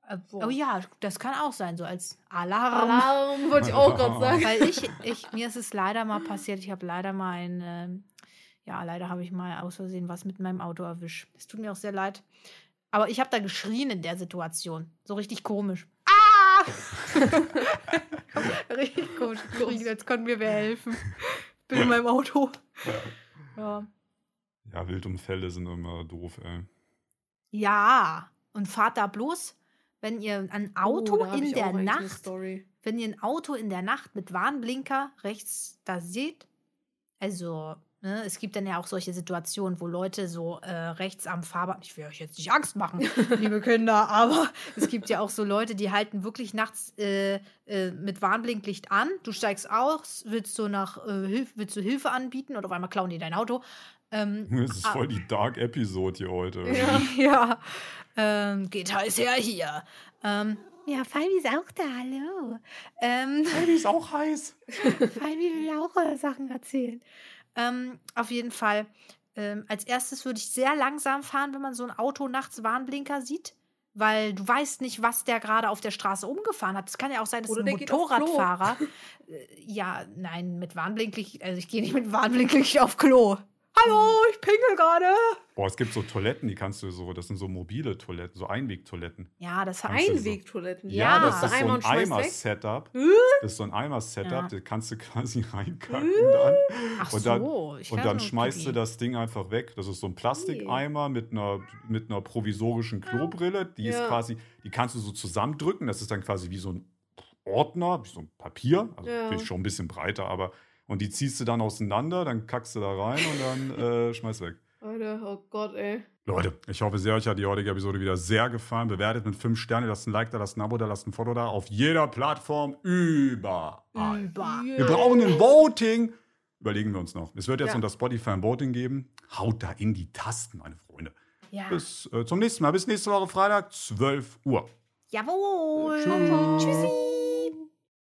äh, Boah. oh ja, das kann auch sein, so als Alarm. Alarm, wollte ich auch gerade sagen. Weil ich, ich, mir ist es leider mal passiert, ich habe leider mal ein, ähm, ja, leider habe ich mal aus Versehen was mit meinem Auto erwischt. Es tut mir auch sehr leid. Aber ich habe da geschrien in der Situation. So richtig komisch. Ah! richtig komisch geschrien, als konnten mir wer helfen. Bin in meinem Auto. Ja. Ja, Wildunfälle sind immer doof, ey. Ja, und fahrt da bloß, wenn ihr ein Auto Oh, da hab in der Nacht, Story. wenn ihr ein Auto in der Nacht mit Warnblinker rechts da seht, also ne, es gibt dann ja auch solche Situationen, wo Leute so äh, rechts am Fahrbahn, ich will euch jetzt nicht Angst machen, liebe Kinder, aber es gibt ja auch so Leute, die halten wirklich nachts äh, äh, mit Warnblinklicht an. Du steigst aus, willst du nach äh, Hilf willst du Hilfe anbieten oder auf einmal klauen die dein Auto. Ähm, Das ist Ah. voll die Dark Episode hier heute. Ja. ja, ähm, geht heiß her hier. Ähm, ja, Falbi ist auch da, hallo. Ähm, Die ist auch heiß. Falbi will auch äh, Sachen erzählen. Ähm, auf jeden Fall, ähm, als erstes würde ich sehr langsam fahren, wenn man so ein Auto nachts Warnblinker sieht. Weil du weißt nicht, was der gerade auf der Straße umgefahren hat. Es kann ja auch sein, dass Oder ein. Motorradfahrer. äh, ja, nein, mit Warnblinklicht. Also ich gehe nicht mit Warnblinklicht auf Klo. Hallo, ich pingel gerade. Boah, es gibt so Toiletten, die kannst du so, das sind so mobile Toiletten, so Einwegtoiletten. Ja, das. Kannst du so- Einwegtoiletten. Ja, das du ist so ein. Eimer-Setup. Äh? Das ist so ein Eimer-Setup, Ja. das kannst du quasi reinkacken dann. Ach Und dann, so, ich und dann schmeißt du das Ding einfach weg. Das ist so ein Plastikeimer mit einer, mit einer provisorischen Klobrille. Die ist Ja. quasi, die kannst du so zusammendrücken. Das ist dann quasi wie so ein Ordner, wie so ein Papier. Also Ja. schon ein bisschen breiter, aber. Und die ziehst du dann auseinander, dann kackst du da rein und dann äh, schmeißt weg. Alter, oh Gott, ey. Leute, ich hoffe sehr, euch hat die heutige Episode wieder sehr gefallen. Bewertet mit 5 Sterne, lasst ein Like da, lasst ein Abo da, lasst ein Foto da. Auf jeder Plattform, überall. Über. Wir brauchen ein Voting. Überlegen wir uns noch. Es wird jetzt Ja. unter Spotify ein Voting geben. Haut da in die Tasten, meine Freunde. Ja. Bis äh, zum nächsten Mal. Bis nächste Woche Freitag, 12 Uhr. Jawohl. Tschüss. Tschüssi.